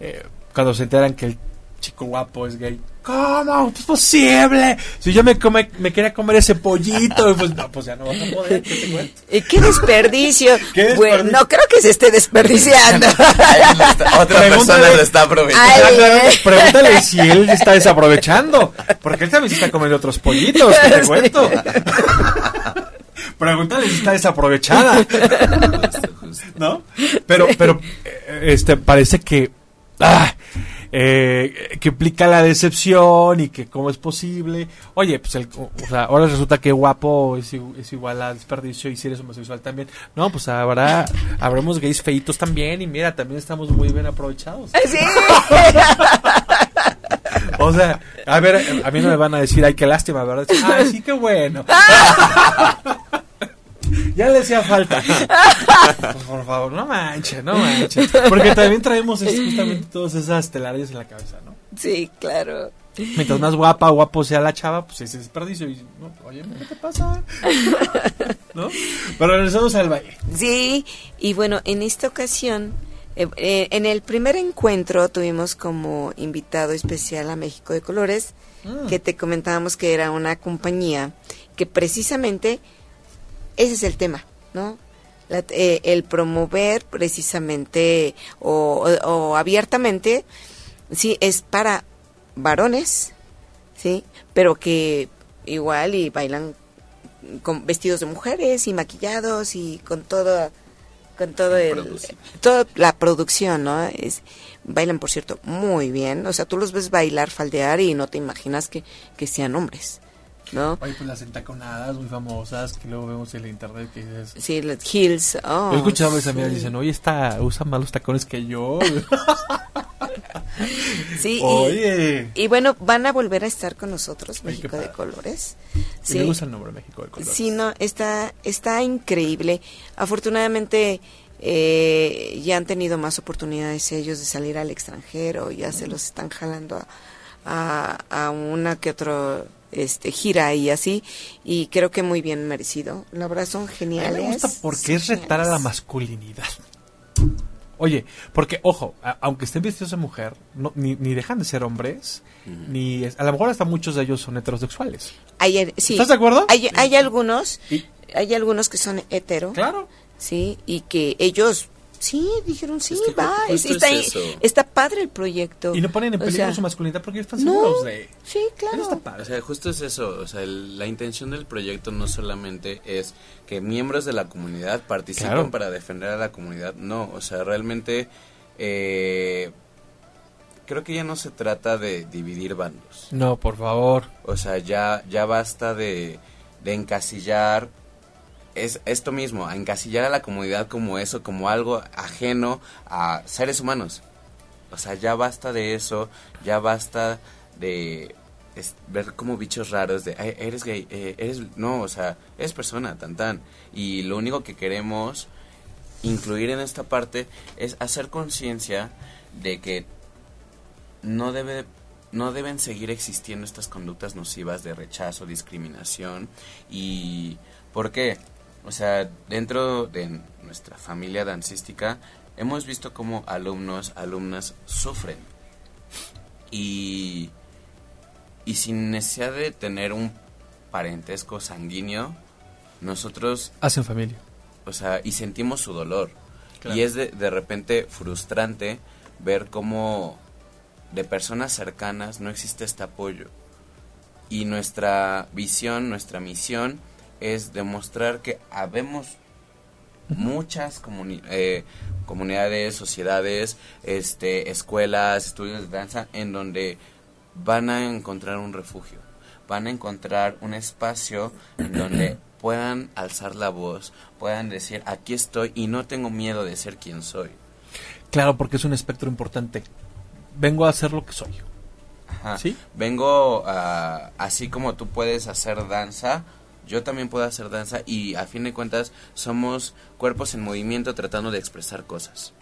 eh, cuando se enteran que el chico guapo es gay. ¿Cómo? ¿Es posible? Si yo me, come, me quería comer ese pollito, pues, no, pues ya no vas a poder. ¿Qué te qué desperdicio? ¿Qué Bueno, no creo que se esté desperdiciando. Otra persona lo está aprovechando. Ay, eh. Pregúntale si él está desaprovechando. Porque él también se está comiendo otros pollitos, ¿qué te cuento? Pregúntale si está desaprovechada. ¿No? Pero, pero, eh, este, parece que. Ah, eh, que implica la decepción y que cómo es posible. Oye, pues el, o sea, ahora resulta que guapo es, igual a desperdicio y si eres homosexual también. No, pues habrá, habremos gays feitos también y mira, también estamos muy bien aprovechados. Sí. O sea, a ver, a mí no me van a decir, ay, qué lástima, ¿verdad? Ay, sí, qué bueno. Ya le hacía falta. Pues, por favor, no manches, no manches. Porque también traemos es- justamente todas esas telarañas en la cabeza, ¿no? Sí, claro. Mientras más guapa o guapo sea la chava, pues ese desperdicio. Y, no, oye, ¿qué te pasa? ¿No? Pero regresamos al baile. Sí, y bueno, en esta ocasión, eh, eh, en el primer encuentro tuvimos como invitado especial a México de Colores, Mm. que te comentábamos que era una compañía que precisamente ese es el tema, ¿no? La- eh, el promover precisamente o, o- o abiertamente, sí, es para varones, sí, pero que igual y bailan con vestidos de mujeres y maquillados y con todo con todo el toda la producción no es bailan por cierto muy bien. O sea tú los ves bailar faldear y no te imaginas que, que sean hombres no Oye, pues las entaconadas muy famosas que luego vemos en la internet que dices... sí los heels oh, Yo he escuchado a mis sí. amigas dicen, oye, esta usa más los tacones que yo. sí y- oye. y, bueno van a volver a estar con nosotros México de. Colores Sí. Me gusta el nombre México de Colores. Sí, no, está, está increíble. Afortunadamente eh, ya han tenido más oportunidades ellos de salir al extranjero, ya se los están jalando a, a, a una que otra este, gira y así, y creo que muy bien merecido. La verdad son A mí geniales. me gusta porque es retar a la masculinidad. Oye, porque, ojo, a- aunque estén vestidos de mujer, no, ni, ni dejan de ser hombres, ni es- a lo mejor hasta muchos de ellos son heterosexuales. Hay- sí, ¿Estás de acuerdo? Hay, hay algunos, Y- hay algunos que son hetero. Claro. Sí, y que ellos, sí, dijeron, sí, Es que va, justo es- es está, está padre el proyecto. Y no ponen en O peligro sea, su masculinidad porque ellos están no, seguros de... sí, claro. Está padre. O sea, justo es eso, o sea, el- la intención del proyecto no solamente es que miembros de la comunidad participen Claro. para defender a la comunidad, no, o sea, realmente eh, creo que ya no se trata de dividir bandos, No, por favor. o sea, ya, ya basta de, de encasillar es esto mismo, a encasillar a la comunidad como eso, como algo ajeno a seres humanos. O sea, ya basta de eso, ya basta de es- ver como bichos raros de, "Ay, eres gay, eh, eres, no, o sea, eres persona, tan tan. Y lo único que queremos incluir en esta parte es hacer conciencia de que no debe no deben seguir existiendo estas conductas nocivas de rechazo, discriminación y ¿por qué? O sea, dentro de nuestra familia dancística hemos visto cómo alumnos, alumnas sufren y y sin necesidad de tener un parentesco sanguíneo, nosotros Hacen familia. o sea, y sentimos su dolor. Claro. Y es de, de repente frustrante ver cómo de personas cercanas no existe este apoyo. Y nuestra visión, nuestra misión es demostrar que habemos muchas eh, comunidades, sociedades, este, escuelas, estudios de danza en donde van a encontrar un refugio, van a encontrar un espacio en donde puedan alzar la voz, puedan decir aquí estoy y no tengo miedo de ser quien soy. Claro, porque es un espectro importante. Vengo a hacer lo que soy. ¿Sí? Vengo a, así como tú puedes hacer danza, yo también puedo hacer danza y a fin de cuentas somos cuerpos en movimiento tratando de expresar cosas.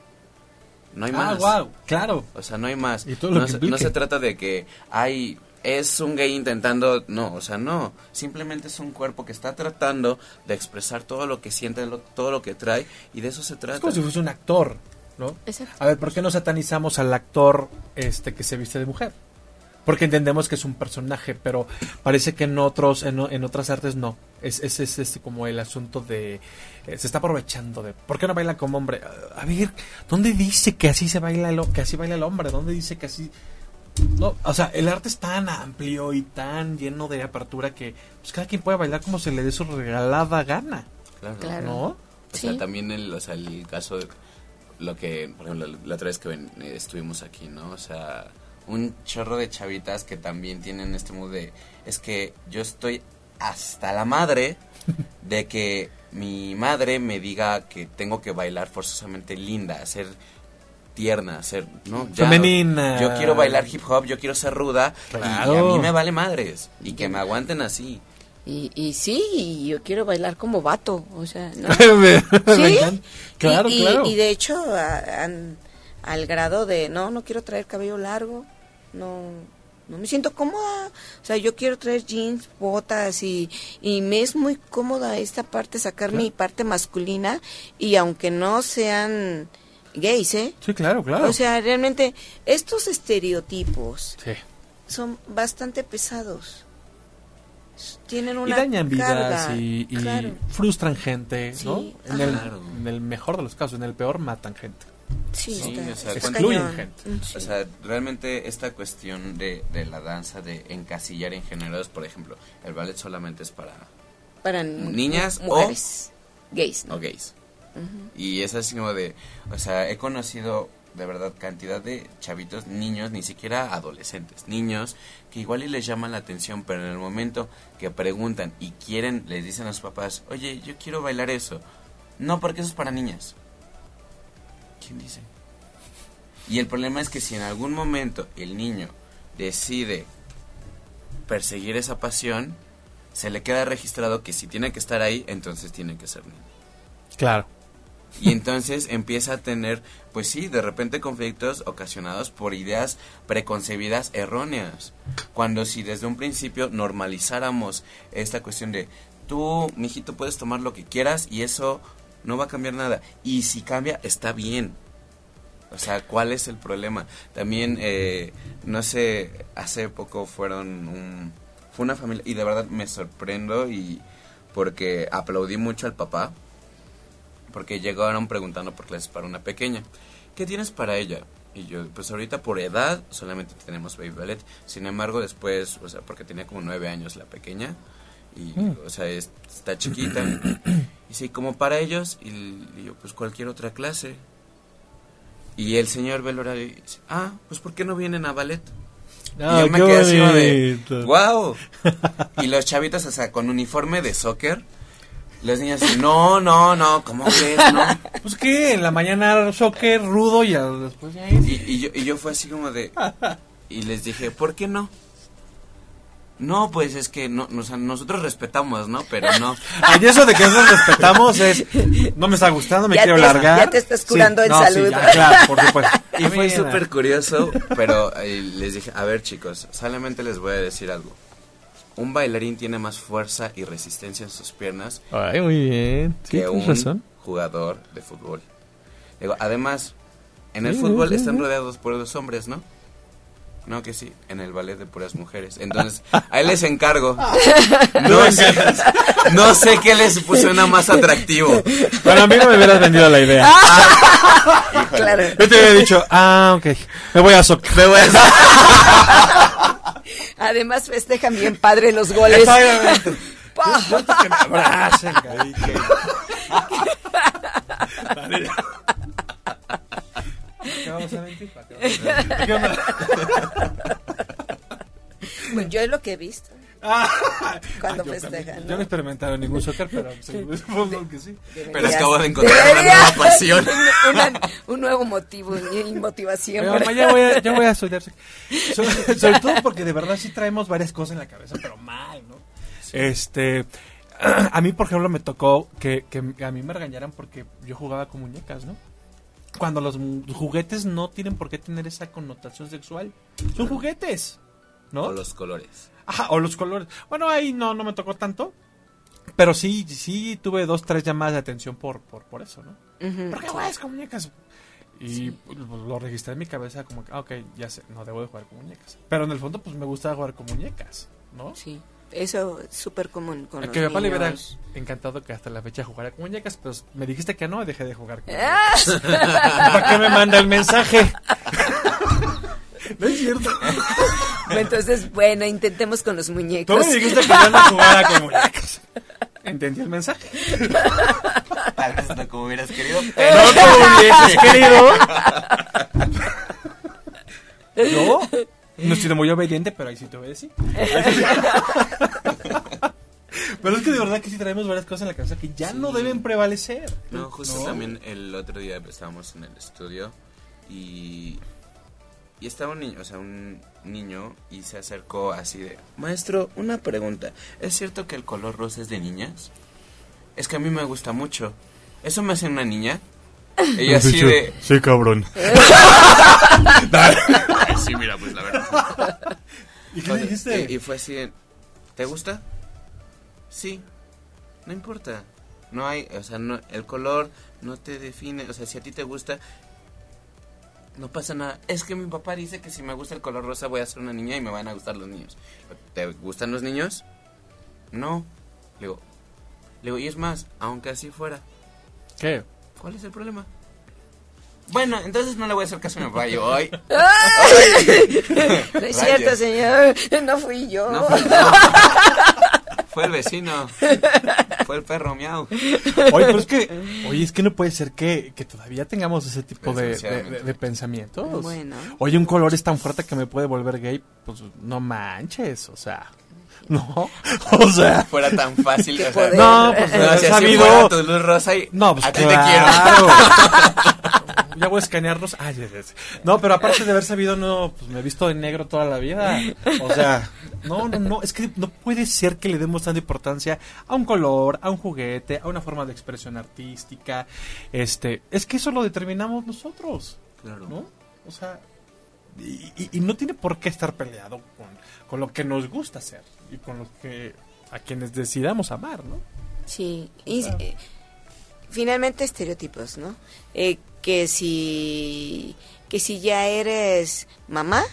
No hay ah, más. wow, claro. O sea, no hay más. no, se, trata de que hay es un gay intentando, no, o sea, no, simplemente es un cuerpo que está tratando de expresar todo lo que siente, todo lo que trae y de eso se trata. Es como si fuese un actor, ¿no? A ver, ¿por qué no satanizamos al actor este que se viste de mujer? Porque entendemos que es un personaje, pero parece que en otros, en, en otras artes no. Es, es, es, este como el asunto de eh, se está aprovechando de ¿por qué no baila como hombre? A ver, ¿dónde dice que así se baila el, que así baila el hombre? ¿Dónde dice que así no, o sea, el arte es tan amplio y tan lleno de apertura que pues cada quien puede bailar como se le dé su regalada gana. Claro. ¿No? O sea, también el, o sea, el caso de lo que, por ejemplo, la, otra vez que estuvimos aquí, ¿no? O sea, un chorro de chavitas que también tienen este mood de, es que yo estoy hasta la madre de que mi madre me diga que tengo que bailar forzosamente linda, ser tierna, ser, ¿no? Femenina. Yo quiero bailar hip hop, yo quiero ser ruda y, a mí me vale madres y que me aguanten así. Y, y sí, yo quiero bailar como vato, o sea, ¿no? ¿Sí? claro, y, claro. Y de hecho, al grado de, no, no quiero traer cabello largo, no no me siento cómoda. O sea, yo quiero traer jeans, botas y, y me es muy cómoda esta parte, sacar mi parte masculina y aunque no sean gays, ¿eh? Sí, claro, claro. O sea, realmente estos estereotipos son bastante pesados. Tienen una y dañan vidas y, frustran gente, ¿no? En el, en el mejor de los casos, en el peor matan gente. Sí, o sea, excluyen gente. O sea, realmente esta cuestión de, de la danza, de encasillar en géneros, por ejemplo, el ballet solamente es para, para niñas mujeres, o gays. O gays. Y es así como de, o sea, he conocido de verdad cantidad de chavitos, niños, ni siquiera adolescentes, niños que igual y les llaman la atención, pero en el momento que preguntan y quieren, les dicen a sus papás, oye, yo quiero bailar eso. No, porque eso es para niñas. ¿Quién dice? Y el problema es que si en algún momento el niño decide perseguir esa pasión, se le queda registrado que si tiene que estar ahí, entonces tiene que ser niño. Claro. Y entonces empieza a tener, pues sí, de repente conflictos ocasionados por ideas preconcebidas erróneas. Cuando si desde un principio normalizáramos esta cuestión de, tú, mijito, puedes tomar lo que quieras y eso no va a cambiar nada. Y si cambia, está bien. O sea, ¿cuál es el problema? También, eh, no sé, hace poco fueron un, fue una familia, y de verdad me sorprendo y porque aplaudí mucho al papá, porque llegaron preguntando por clases para una pequeña. ¿Qué tienes para ella? Y yo, pues ahorita por edad solamente tenemos baby ballet. Sin embargo, después, o sea, porque tenía como nueve años la pequeña, y, mm. o sea, está chiquita. Y sí, como para ellos, y, yo, pues cualquier otra clase. Y el señor ve el horario y dice, ah, pues ¿por qué no vienen a ballet? y yo me quedé así de, wow. y los chavitos, o sea, con uniforme de soccer. Los niños, no, no, no, ¿cómo crees? No. Pues que en la mañana soccer rudo y después ya y, y, yo, y yo fue así como de, y les dije, ¿por qué no? No, pues es que no, nosotros respetamos, ¿no? Pero no. Y eso de que nosotros respetamos es, no me está gustando, me quiero largar. Ya te estás curando en salud. claro, por supuesto. Y fue súper curioso, pero eh, les dije, a ver chicos, solamente les voy a decir algo. Un bailarín tiene más fuerza y resistencia en sus piernas Ay, muy bien. que un jugador de fútbol. Digo, además, en el fútbol están rodeados por dos hombres, ¿no? No, que sí, en el ballet de puras mujeres. Entonces, ahí les encargo. No sé, no sé qué les nada más atractivo. Bueno, a mí no me hubieras vendido la idea. Ah, claro. Yo te había dicho, ah, ok, me voy a socar. Me voy a Además festejan bien padre los goles. Yo que me abracen, vamos a mentir? ¿Para qué vamos a mentir? ¿Qué onda? Pues yo es lo que he visto. Ah, Cuando yo festejan, también. ¿no? Yo no he experimentado ningún soccer, pero sí, supongo que sí. Pero acabo de encontrar una nueva pasión. Una- un nuevo motivo y motivación. Pero, mamá, ya voy a, ya voy a estudiar. Sobre, sobre todo porque de verdad sí traemos varias cosas en la cabeza, pero mal, ¿no? Este, a mí, por ejemplo, me tocó que, que a mí me regañaran porque yo jugaba con muñecas, ¿no? Cuando los juguetes no tienen por qué tener esa connotación sexual. Son juguetes, ¿no? O los colores. Ajá, o los colores. Bueno, ahí no, no me tocó tanto. Pero sí, sí tuve dos, tres llamadas de atención por, por, por eso, ¿no? ¿Por qué juegas con muñecas? Y pues, lo registré en mi cabeza como que, ah, ok, ya sé, no debo de jugar con muñecas. Pero en el fondo, pues me gusta jugar con muñecas, ¿no? Sí, eso es súper común con A los que a mi papá le hubiera niños. encantado que hasta la fecha jugara con muñecas, pero me dijiste que no y dejé de jugar con Ah, ¿Para qué me manda el mensaje? no es cierto. Entonces, bueno, intentemos con los Tú muñecos. me dijiste que yo no jugara con muñecas. Entendí el mensaje. Tal vez no como hubieras querido, No pero como hubieses querido. Yo no he sido muy obediente, pero ahí sí te obedecí. Pero es que de verdad que sí traemos varias cosas en la cabeza que ya no deben prevalecer. No, justo ¿No? también el otro día estábamos en el estudio y, y estaba un niño, o sea, un niño y se acercó así de, maestro, una pregunta, ¿es cierto que el color rosa es de niñas? Es que a mí me gusta mucho. ¿Eso me hace una niña? Ella así de, Sí, cabrón. sí, mira, pues la verdad. ¿Y qué le dijiste? Y, y fue así ¿te gusta? Sí, no importa. No hay, o sea, no, el color no te define, o sea, si a ti te gusta, no pasa nada. Es que mi papá dice que si me gusta el color rosa voy a ser una niña y me van a gustar los niños. ¿Te gustan los niños? No. Le digo, le digo, y es más, aunque así fuera, ¿Qué? ¿cuál es el problema? Bueno, entonces no le voy a hacer caso a mi papá. Yo, ay, No es cierto, señor. No fui yo. no fue, no. Fue el vecino. Fue el perro miau. Oye, pero es que, oye, es que no puede ser que, que todavía tengamos ese tipo de, de, Desgraciadamente. de- de pensamientos. Bueno. Oye, un color es tan fuerte que me puede volver gay, pues no manches, o sea, no, o sea, Fuera tan fácil. O sea, no, pues No, si así sabido, fuera tu luz rosa y no, pues a ti claro. te Ya voy a escanearlos. Ay, ya, ya. No, pero aparte de haber sabido, no, pues me he visto de negro toda la vida. O sea, no, no, no, es que no puede ser que le demos tanta importancia a un color, a un juguete, a una forma de expresión artística. Este, es que eso lo determinamos nosotros. Claro. ¿no? O sea, y, y- y no tiene por qué estar peleado con, con lo que nos gusta hacer y con lo que a quienes decidamos amar, ¿no? Sí, y eh, finalmente estereotipos, ¿no? Eh, que si que si ya eres mamá,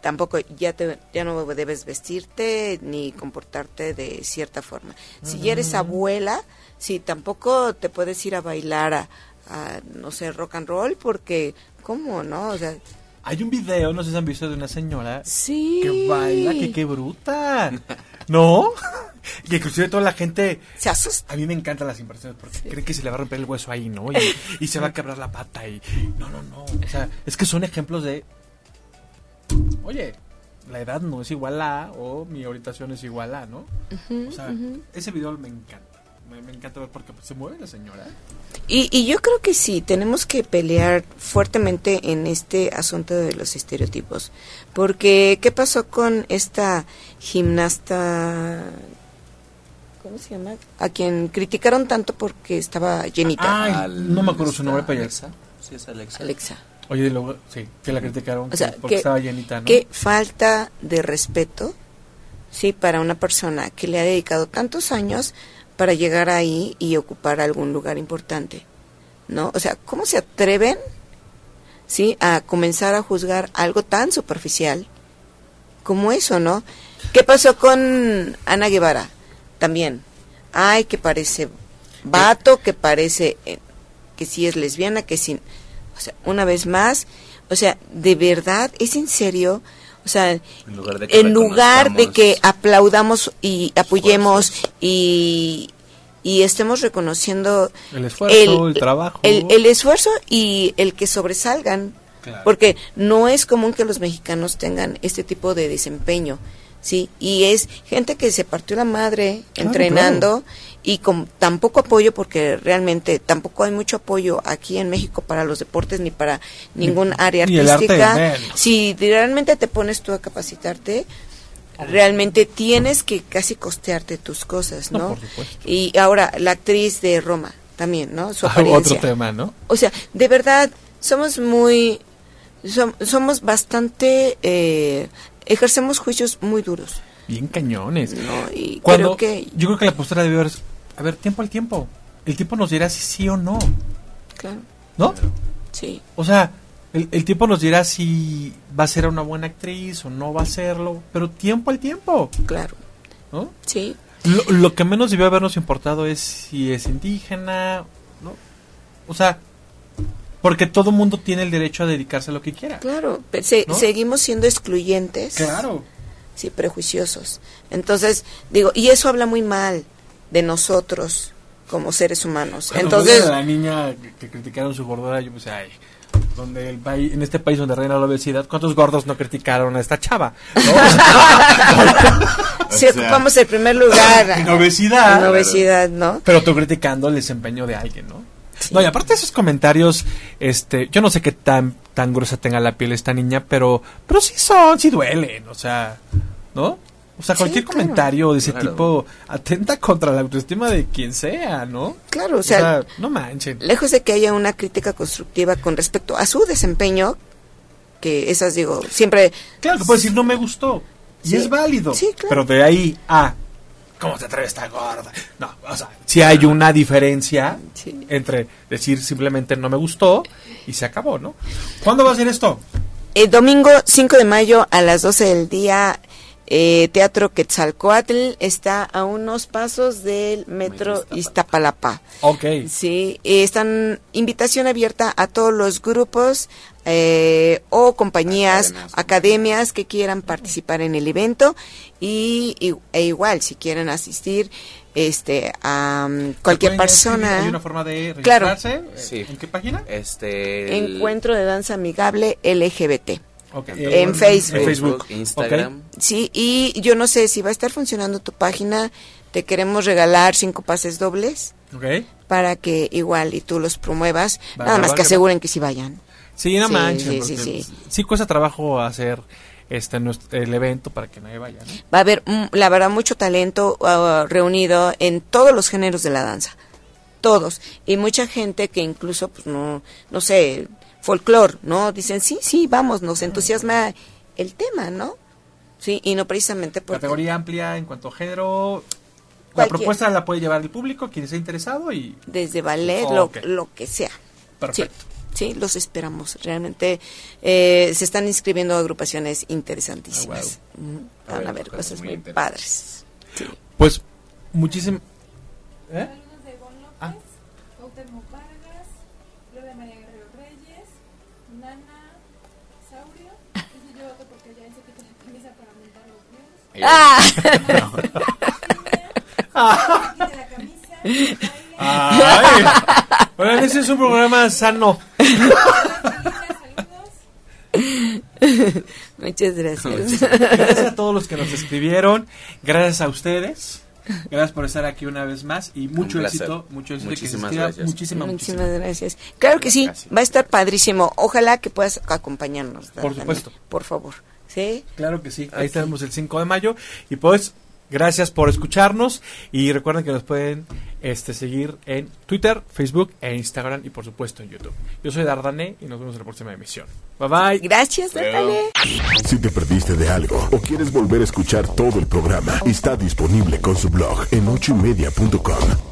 tampoco ya te, ya no debes vestirte ni comportarte de cierta forma. Si ya eres abuela, sí, tampoco te puedes ir a bailar a, a, no sé, rock and roll porque ¿cómo, no? O sea, Hay un video, no sé si han visto, de una señora sí. que baila, que qué bruta. ¿No? Que inclusive toda la gente... se asusta. A mí me encantan las impresiones porque creen que se le va a romper el hueso ahí, ¿no? Y, y se va a quebrar la pata y... No, no, no. O sea, es que son ejemplos de... Oye, la edad no es igual a o mi orientación es igual a, ¿no? o sea, ese video me encanta. Me, me encanta ver porque se mueve la señora. Y, y yo creo que sí, tenemos que pelear fuertemente en este asunto de los estereotipos. Porque, ¿qué pasó con esta gimnasta? ¿Cómo se llama? A quien criticaron tanto porque estaba llenita. Ay, no me acuerdo su nombre, pero Alexa. Sí, es Alexa. Alexa. Oye, y luego, sí, que la criticaron O sea, porque que- estaba llenita, ¿no? Qué falta de respeto, sí, para una persona que le ha dedicado tantos años para llegar ahí y ocupar algún lugar importante, ¿no? O sea, ¿cómo se atreven, sí, a comenzar a juzgar algo tan superficial como eso, ¿no? ¿Qué pasó con Ana Guevara? También, ay, que parece vato, que parece eh, que sí es lesbiana, que sí, o sea, una vez más, o sea, de verdad, es en serio, O sea, en lugar de que, aplaudamos y apoyemos y, y estemos reconociendo el esfuerzo, el, trabajo. El, esfuerzo y el que sobresalgan. Porque no es común que los mexicanos tengan este tipo de desempeño. ¿Sí? Y es gente que se partió la madre entrenando y con tan poco apoyo, porque realmente tampoco hay mucho apoyo aquí en México para los deportes ni para ningún área artística. si realmente te pones tú a capacitarte, realmente tienes que casi costearte tus cosas, ¿no? y ahora, la actriz de Roma también, ¿no? Su otro tema, ¿no? O sea, de verdad, somos muy... somos bastante eh, ejercemos juicios muy duros. Bien cañones. No, y creo que... Yo creo que la postura debe haber... A ver, tiempo al tiempo. El tiempo nos dirá si sí o no. Claro. ¿No? Sí. O sea, el, el, tiempo nos dirá si va a ser una buena actriz o no va a serlo, pero tiempo al tiempo. Claro. ¿No? Sí. Lo, lo que menos debió habernos importado es si es indígena, ¿no? O sea, porque todo mundo tiene el derecho a dedicarse a lo que quiera. Claro, seguimos siendo excluyentes. Claro. Sí, prejuiciosos. Entonces, digo, y eso habla muy mal de nosotros como seres humanos. Entonces, la niña que, criticaron su gordura, yo pues, ay, donde el país, en este país donde reina la obesidad, ¿cuántos gordos no criticaron a esta chava? si ocupamos el primer lugar en obesidad. En obesidad, ¿no? Pero tú criticando el desempeño de alguien, ¿no? No, y aparte de esos comentarios, este, yo no sé qué tan, tan gruesa tenga la piel esta niña, pero, pero sí son, sí duelen, o sea, ¿no? O sea, cualquier comentario de ese tipo atenta contra la autoestima de quien sea, ¿no? Claro, o sea, no manchen. Lejos de que haya una crítica constructiva con respecto a su desempeño, que esas digo, siempre... Claro, que puede decir no me gustó, y es válido, sí, claro. pero de ahí a ¿cómo te atreves esta gorda? No, o sea, si hay una diferencia entre decir simplemente no me gustó y se acabó, ¿no? ¿Cuándo va a ser esto? El domingo 5 de mayo a las 12 del día, eh, Teatro Quetzalcoatl está a unos pasos del metro Iztapalapa. Ok. Sí, están invitación abierta a todos los grupos eh, o compañías, academias, que quieran participar en el evento y, e igual si quieren asistir este a um, cualquier persona. ¿Hay una forma de registrarse? Sí. ¿En qué página? Este Encuentro de danza amigable LGBT. En, eh, Facebook. Facebook. Instagram. Sí, y yo no sé si va a estar funcionando tu página. Te queremos regalar cinco pases dobles. Para que igual y tú los promuevas. Nada más que aseguren que sí vayan. Sí, no manches. Sí, sí, sí. cuesta trabajo hacer este el evento para que nadie vaya. Va a haber, mm, la verdad, mucho talento uh, reunido en todos los géneros de la danza. Todos. Y mucha gente que incluso, pues no, no sé, folclore, ¿no? Dicen, sí, sí, vamos, nos entusiasma el tema, ¿no? Sí, y no precisamente por... Categoría amplia en cuanto a género. La propuesta la puede llevar el público, quien esté interesado y... Desde ballet, lo, lo que sea. Perfecto. Sí, los esperamos. Realmente eh, se están inscribiendo agrupaciones interesantísimas. Ah, Van a ver cosas muy, padres. Pues muchísimas... ¿Eh? Ah. Vargas, Gloria María Guerrero Reyes, Nana Saurio, y yo voto porque ya se quita la camisa para views. ¡Ah! la camisa. Ay. Oigan, ese es un programa sano. Muchas gracias. Gracias a todos los que nos escribieron. Gracias a ustedes. Gracias por estar aquí una vez más y mucho éxito, mucho éxito. Muchísimas gracias. Muchísimas, muchísimas gracias. Claro que sí, va a estar padrísimo. Ojalá que puedas acompañarnos. Por supuesto. Por favor. ¿Sí? Claro que sí. Ahí tenemos el 5 de mayo y pues Gracias por escucharnos y recuerden que nos pueden este, seguir en Twitter, Facebook e Instagram y por supuesto en YouTube. Yo soy Dardané y nos vemos en la próxima emisión. Bye bye. Gracias, Dardané. Si te perdiste de algo o quieres volver a escuchar todo el programa, está disponible con su blog en ochoymedia.com